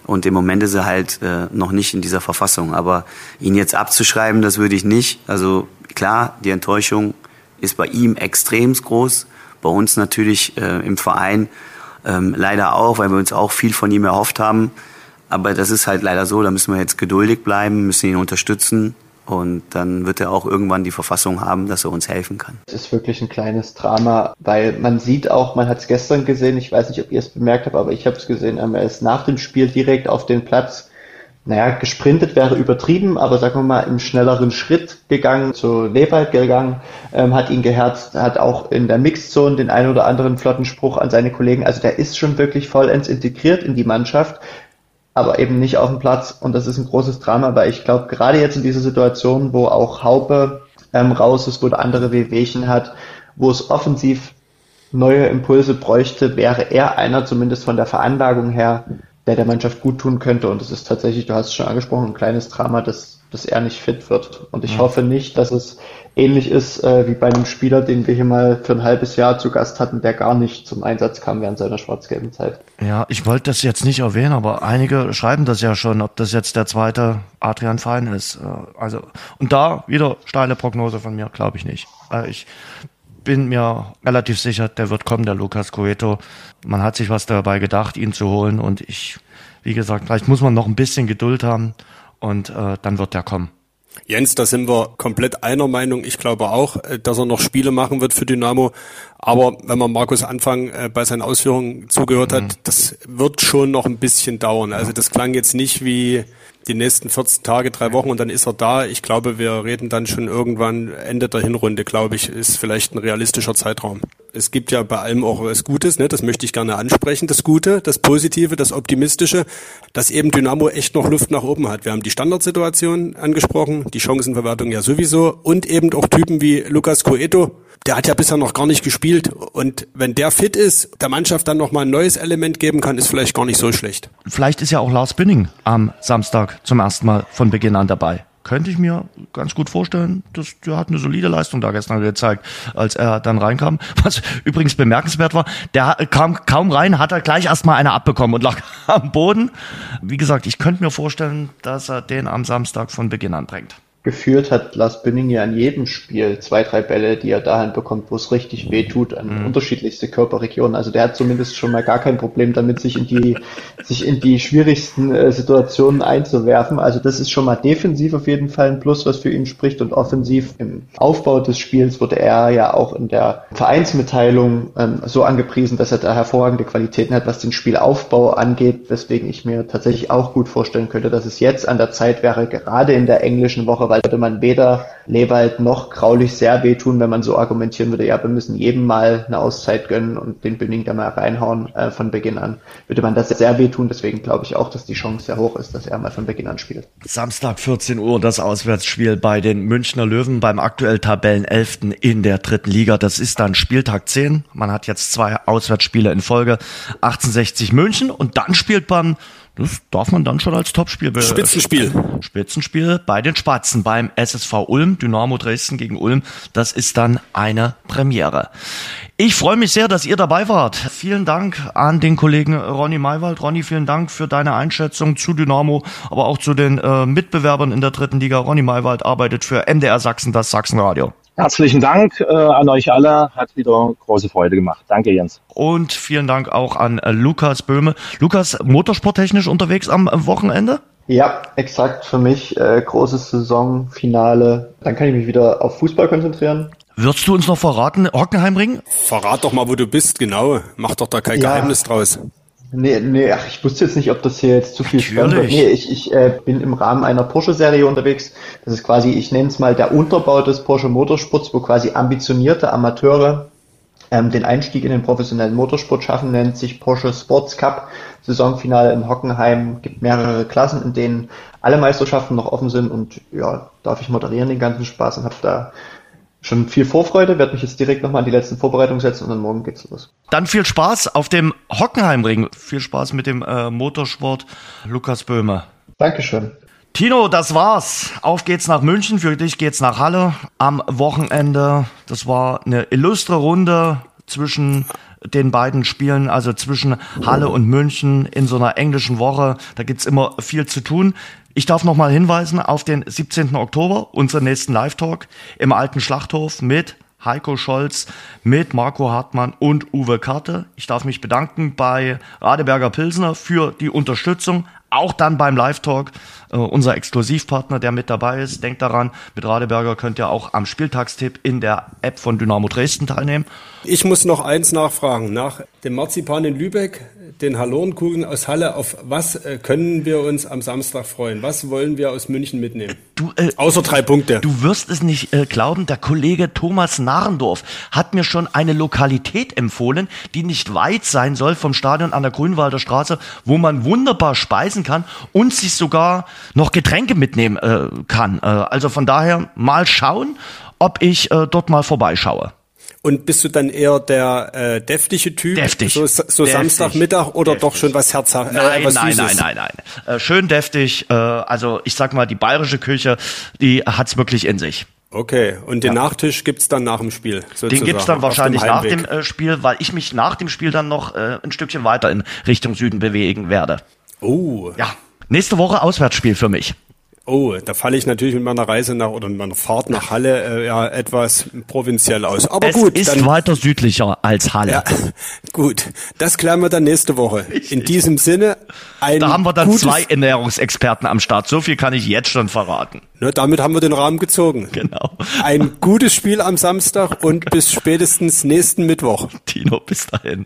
Und im Moment ist er halt äh, noch nicht in dieser Verfassung. Aber ihn jetzt abzuschreiben, das würde ich nicht. Also klar, die Enttäuschung ist bei ihm extrem groß. Bei uns natürlich äh, im Verein ähm, leider auch, weil wir uns auch viel von ihm erhofft haben. Aber das ist halt leider so, da müssen wir jetzt geduldig bleiben, müssen ihn unterstützen. Und dann wird er auch irgendwann die Verfassung haben, dass er uns helfen kann. Es ist wirklich ein kleines Drama, weil man sieht auch, man hat es gestern gesehen, ich weiß nicht, ob ihr es bemerkt habt, aber ich habe es gesehen, er ist nach dem Spiel direkt auf den Platz naja, gesprintet wäre übertrieben, aber sagen wir mal im schnelleren Schritt gegangen, zu Lewald gegangen, ähm, hat ihn geherzt, hat auch in der Mixzone den einen oder anderen flotten Spruch an seine Kollegen. Also der ist schon wirklich vollends integriert in die Mannschaft, aber eben nicht auf dem Platz. Und das ist ein großes Drama, weil ich glaube, gerade jetzt in dieser Situation, wo auch Haupe ähm, raus ist, wo der andere Wehwehchen hat, wo es offensiv neue Impulse bräuchte, wäre er einer zumindest von der Veranlagung her, der der Mannschaft gut tun könnte. Und es ist tatsächlich, du hast es schon angesprochen, ein kleines Drama, dass, dass er nicht fit wird. Und ich ja. hoffe nicht, dass es ähnlich ist äh, wie bei einem Spieler, den wir hier mal für ein halbes Jahr zu Gast hatten, der gar nicht zum Einsatz kam während seiner schwarz-gelben Zeit. Ja, ich wollte das jetzt nicht erwähnen, aber einige schreiben das ja schon, ob das jetzt der zweite Adrian Fein ist. Äh, also und da wieder steile Prognose von mir, glaube ich nicht. Äh, ich bin mir relativ sicher, der wird kommen, der Lukas Coeto. Man hat sich was dabei gedacht, ihn zu holen und ich, wie gesagt, vielleicht muss man noch ein bisschen Geduld haben und äh, dann wird der kommen. Jens, da sind wir komplett einer Meinung. Ich glaube auch, äh, dass er noch Spiele machen wird für Dynamo. Aber wenn man Markus Anfang äh, bei seinen Ausführungen zugehört hat, mhm. das wird schon noch ein bisschen dauern. Also das klang jetzt nicht wie die nächsten 14 Tage, drei Wochen und dann ist er da. Ich glaube, wir reden dann schon irgendwann Ende der Hinrunde, glaube ich, ist vielleicht ein realistischer Zeitraum. Es gibt ja bei allem auch was Gutes, ne? das möchte ich gerne ansprechen, das Gute, das Positive, das Optimistische, dass eben Dynamo echt noch Luft nach oben hat. Wir haben die Standardsituation angesprochen, die Chancenverwertung ja sowieso und eben auch Typen wie Lukas Coeto, der hat ja bisher noch gar nicht gespielt. Und wenn der fit ist, der Mannschaft dann nochmal ein neues Element geben kann, ist vielleicht gar nicht so schlecht. Vielleicht ist ja auch Lars Binning am Samstag zum ersten Mal von Beginn an dabei. Könnte ich mir ganz gut vorstellen, dass der hat eine solide Leistung da gestern gezeigt, als er dann reinkam. Was übrigens bemerkenswert war, der kam kaum rein, hat er gleich erstmal eine abbekommen und lag am Boden. Wie gesagt, ich könnte mir vorstellen, dass er den am Samstag von Beginn an bringt geführt hat Lars Binning ja in jedem Spiel zwei, drei Bälle, die er dahin bekommt, wo es richtig weh tut, an mhm. unterschiedlichste Körperregionen. Also der hat zumindest schon mal gar kein Problem damit, sich in die, sich in die schwierigsten äh, Situationen einzuwerfen. Also das ist schon mal defensiv auf jeden Fall ein Plus, was für ihn spricht und offensiv im Aufbau des Spiels wurde er ja auch in der Vereinsmitteilung ähm, so angepriesen, dass er da hervorragende Qualitäten hat, was den Spielaufbau angeht, weswegen ich mir tatsächlich auch gut vorstellen könnte, dass es jetzt an der Zeit wäre, gerade in der englischen Woche, weil würde man weder Lewald noch Graulich sehr wehtun, wenn man so argumentieren würde, ja, wir müssen jedem mal eine Auszeit gönnen und den Bünding da mal reinhauen äh, von Beginn an. Würde man das sehr wehtun, deswegen glaube ich auch, dass die Chance sehr hoch ist, dass er mal von Beginn an spielt. Samstag 14 Uhr das Auswärtsspiel bei den Münchner Löwen beim aktuell Tabellen 11. in der dritten Liga. Das ist dann Spieltag 10. Man hat jetzt zwei Auswärtsspiele in Folge. 1860 München und dann spielt man das darf man dann schon als Topspiel be Spitzenspiel. Spitzenspiel bei den Spatzen beim SSV Ulm, Dynamo Dresden gegen Ulm. Das ist dann eine Premiere. Ich freue mich sehr, dass ihr dabei wart. Vielen Dank an den Kollegen Ronny Maywald. Ronny, vielen Dank für deine Einschätzung zu Dynamo, aber auch zu den äh, Mitbewerbern in der dritten Liga. Ronny Maywald arbeitet für MDR Sachsen, das Sachsenradio. Herzlichen Dank äh, an euch alle. Hat wieder große Freude gemacht. Danke, Jens. Und vielen Dank auch an äh, Lukas Böhme. Lukas, motorsporttechnisch unterwegs am Wochenende? Ja, exakt für mich. Äh, großes Saisonfinale. Dann kann ich mich wieder auf Fußball konzentrieren. Würdest du uns noch verraten, Hockenheimring? Verrat doch mal, wo du bist, genau. Mach doch da kein ja. Geheimnis draus. Nee, nee, ach, ich wusste jetzt nicht, ob das hier jetzt zu viel spannend wird. Nee, ich, ich äh, bin im Rahmen einer Porsche-Serie unterwegs. Das ist quasi, ich nenne es mal der Unterbau des Porsche Motorsports, wo quasi ambitionierte Amateure ähm, den Einstieg in den professionellen Motorsport schaffen, nennt sich Porsche Sports Cup. Saisonfinale in Hockenheim, gibt mehrere Klassen, in denen alle Meisterschaften noch offen sind und ja, darf ich moderieren den ganzen Spaß und habe da schon viel Vorfreude, werde mich jetzt direkt nochmal an die letzten Vorbereitungen setzen und dann morgen geht's los. Dann viel Spaß auf dem Hockenheimring. Viel Spaß mit dem äh, Motorsport. Lukas Böhme. Dankeschön. Tino, das war's. Auf geht's nach München. Für dich geht's nach Halle am Wochenende. Das war eine illustre Runde zwischen den beiden Spielen, also zwischen Halle und München in so einer englischen Woche. Da gibt's immer viel zu tun. Ich darf noch mal hinweisen auf den 17. Oktober, unseren nächsten Live-Talk im alten Schlachthof mit Heiko Scholz, mit Marco Hartmann und Uwe Karte. Ich darf mich bedanken bei Radeberger Pilsner für die Unterstützung, auch dann beim Live-Talk. Äh, unser Exklusivpartner, der mit dabei ist. Denkt daran, mit Radeberger könnt ihr auch am Spieltagstipp in der App von Dynamo Dresden teilnehmen. Ich muss noch eins nachfragen. Nach dem Marzipan in Lübeck, den Hallorenkugeln aus Halle, auf was äh, können wir uns am Samstag freuen? Was wollen wir aus München mitnehmen? Du, äh, Außer drei Punkte. Du wirst es nicht äh, glauben, der Kollege Thomas Narendorf hat mir schon eine Lokalität empfohlen, die nicht weit sein soll vom Stadion an der Grünwalder Straße, wo man wunderbar speisen kann und sich sogar noch Getränke mitnehmen äh, kann. Äh, also von daher mal schauen, ob ich äh, dort mal vorbeischaue. Und bist du dann eher der äh, deftige Typ? Deftig. So, so Deftig. Samstagmittag oder Deftig. doch schon was Herzhaft? Nein, äh, was nein, Süßes? nein, nein, nein. Äh, schön deftig. Äh, also ich sag mal, die bayerische Küche, die hat's wirklich in sich. Okay, und den Nachtisch gibt's dann nach dem Spiel? Sozusagen, Den gibt's dann wahrscheinlich nach dem äh, Spiel, weil ich mich nach dem Spiel dann noch äh, ein Stückchen weiter in Richtung Süden bewegen werde. Oh. Ja. Nächste Woche Auswärtsspiel für mich. Oh, da falle ich natürlich mit meiner Reise nach oder mit meiner Fahrt nach Halle äh, ja etwas provinziell aus. Aber es gut, ist dann weiter südlicher als Halle. Ja, gut. Das klären wir dann nächste Woche. In diesem Sinne, ein Da haben wir dann zwei Ernährungsexperten am Start. So viel kann ich jetzt schon verraten. Ne, damit haben wir den Rahmen gezogen. Genau. Ein gutes Spiel am Samstag und bis spätestens nächsten Mittwoch. Tino, bis dahin.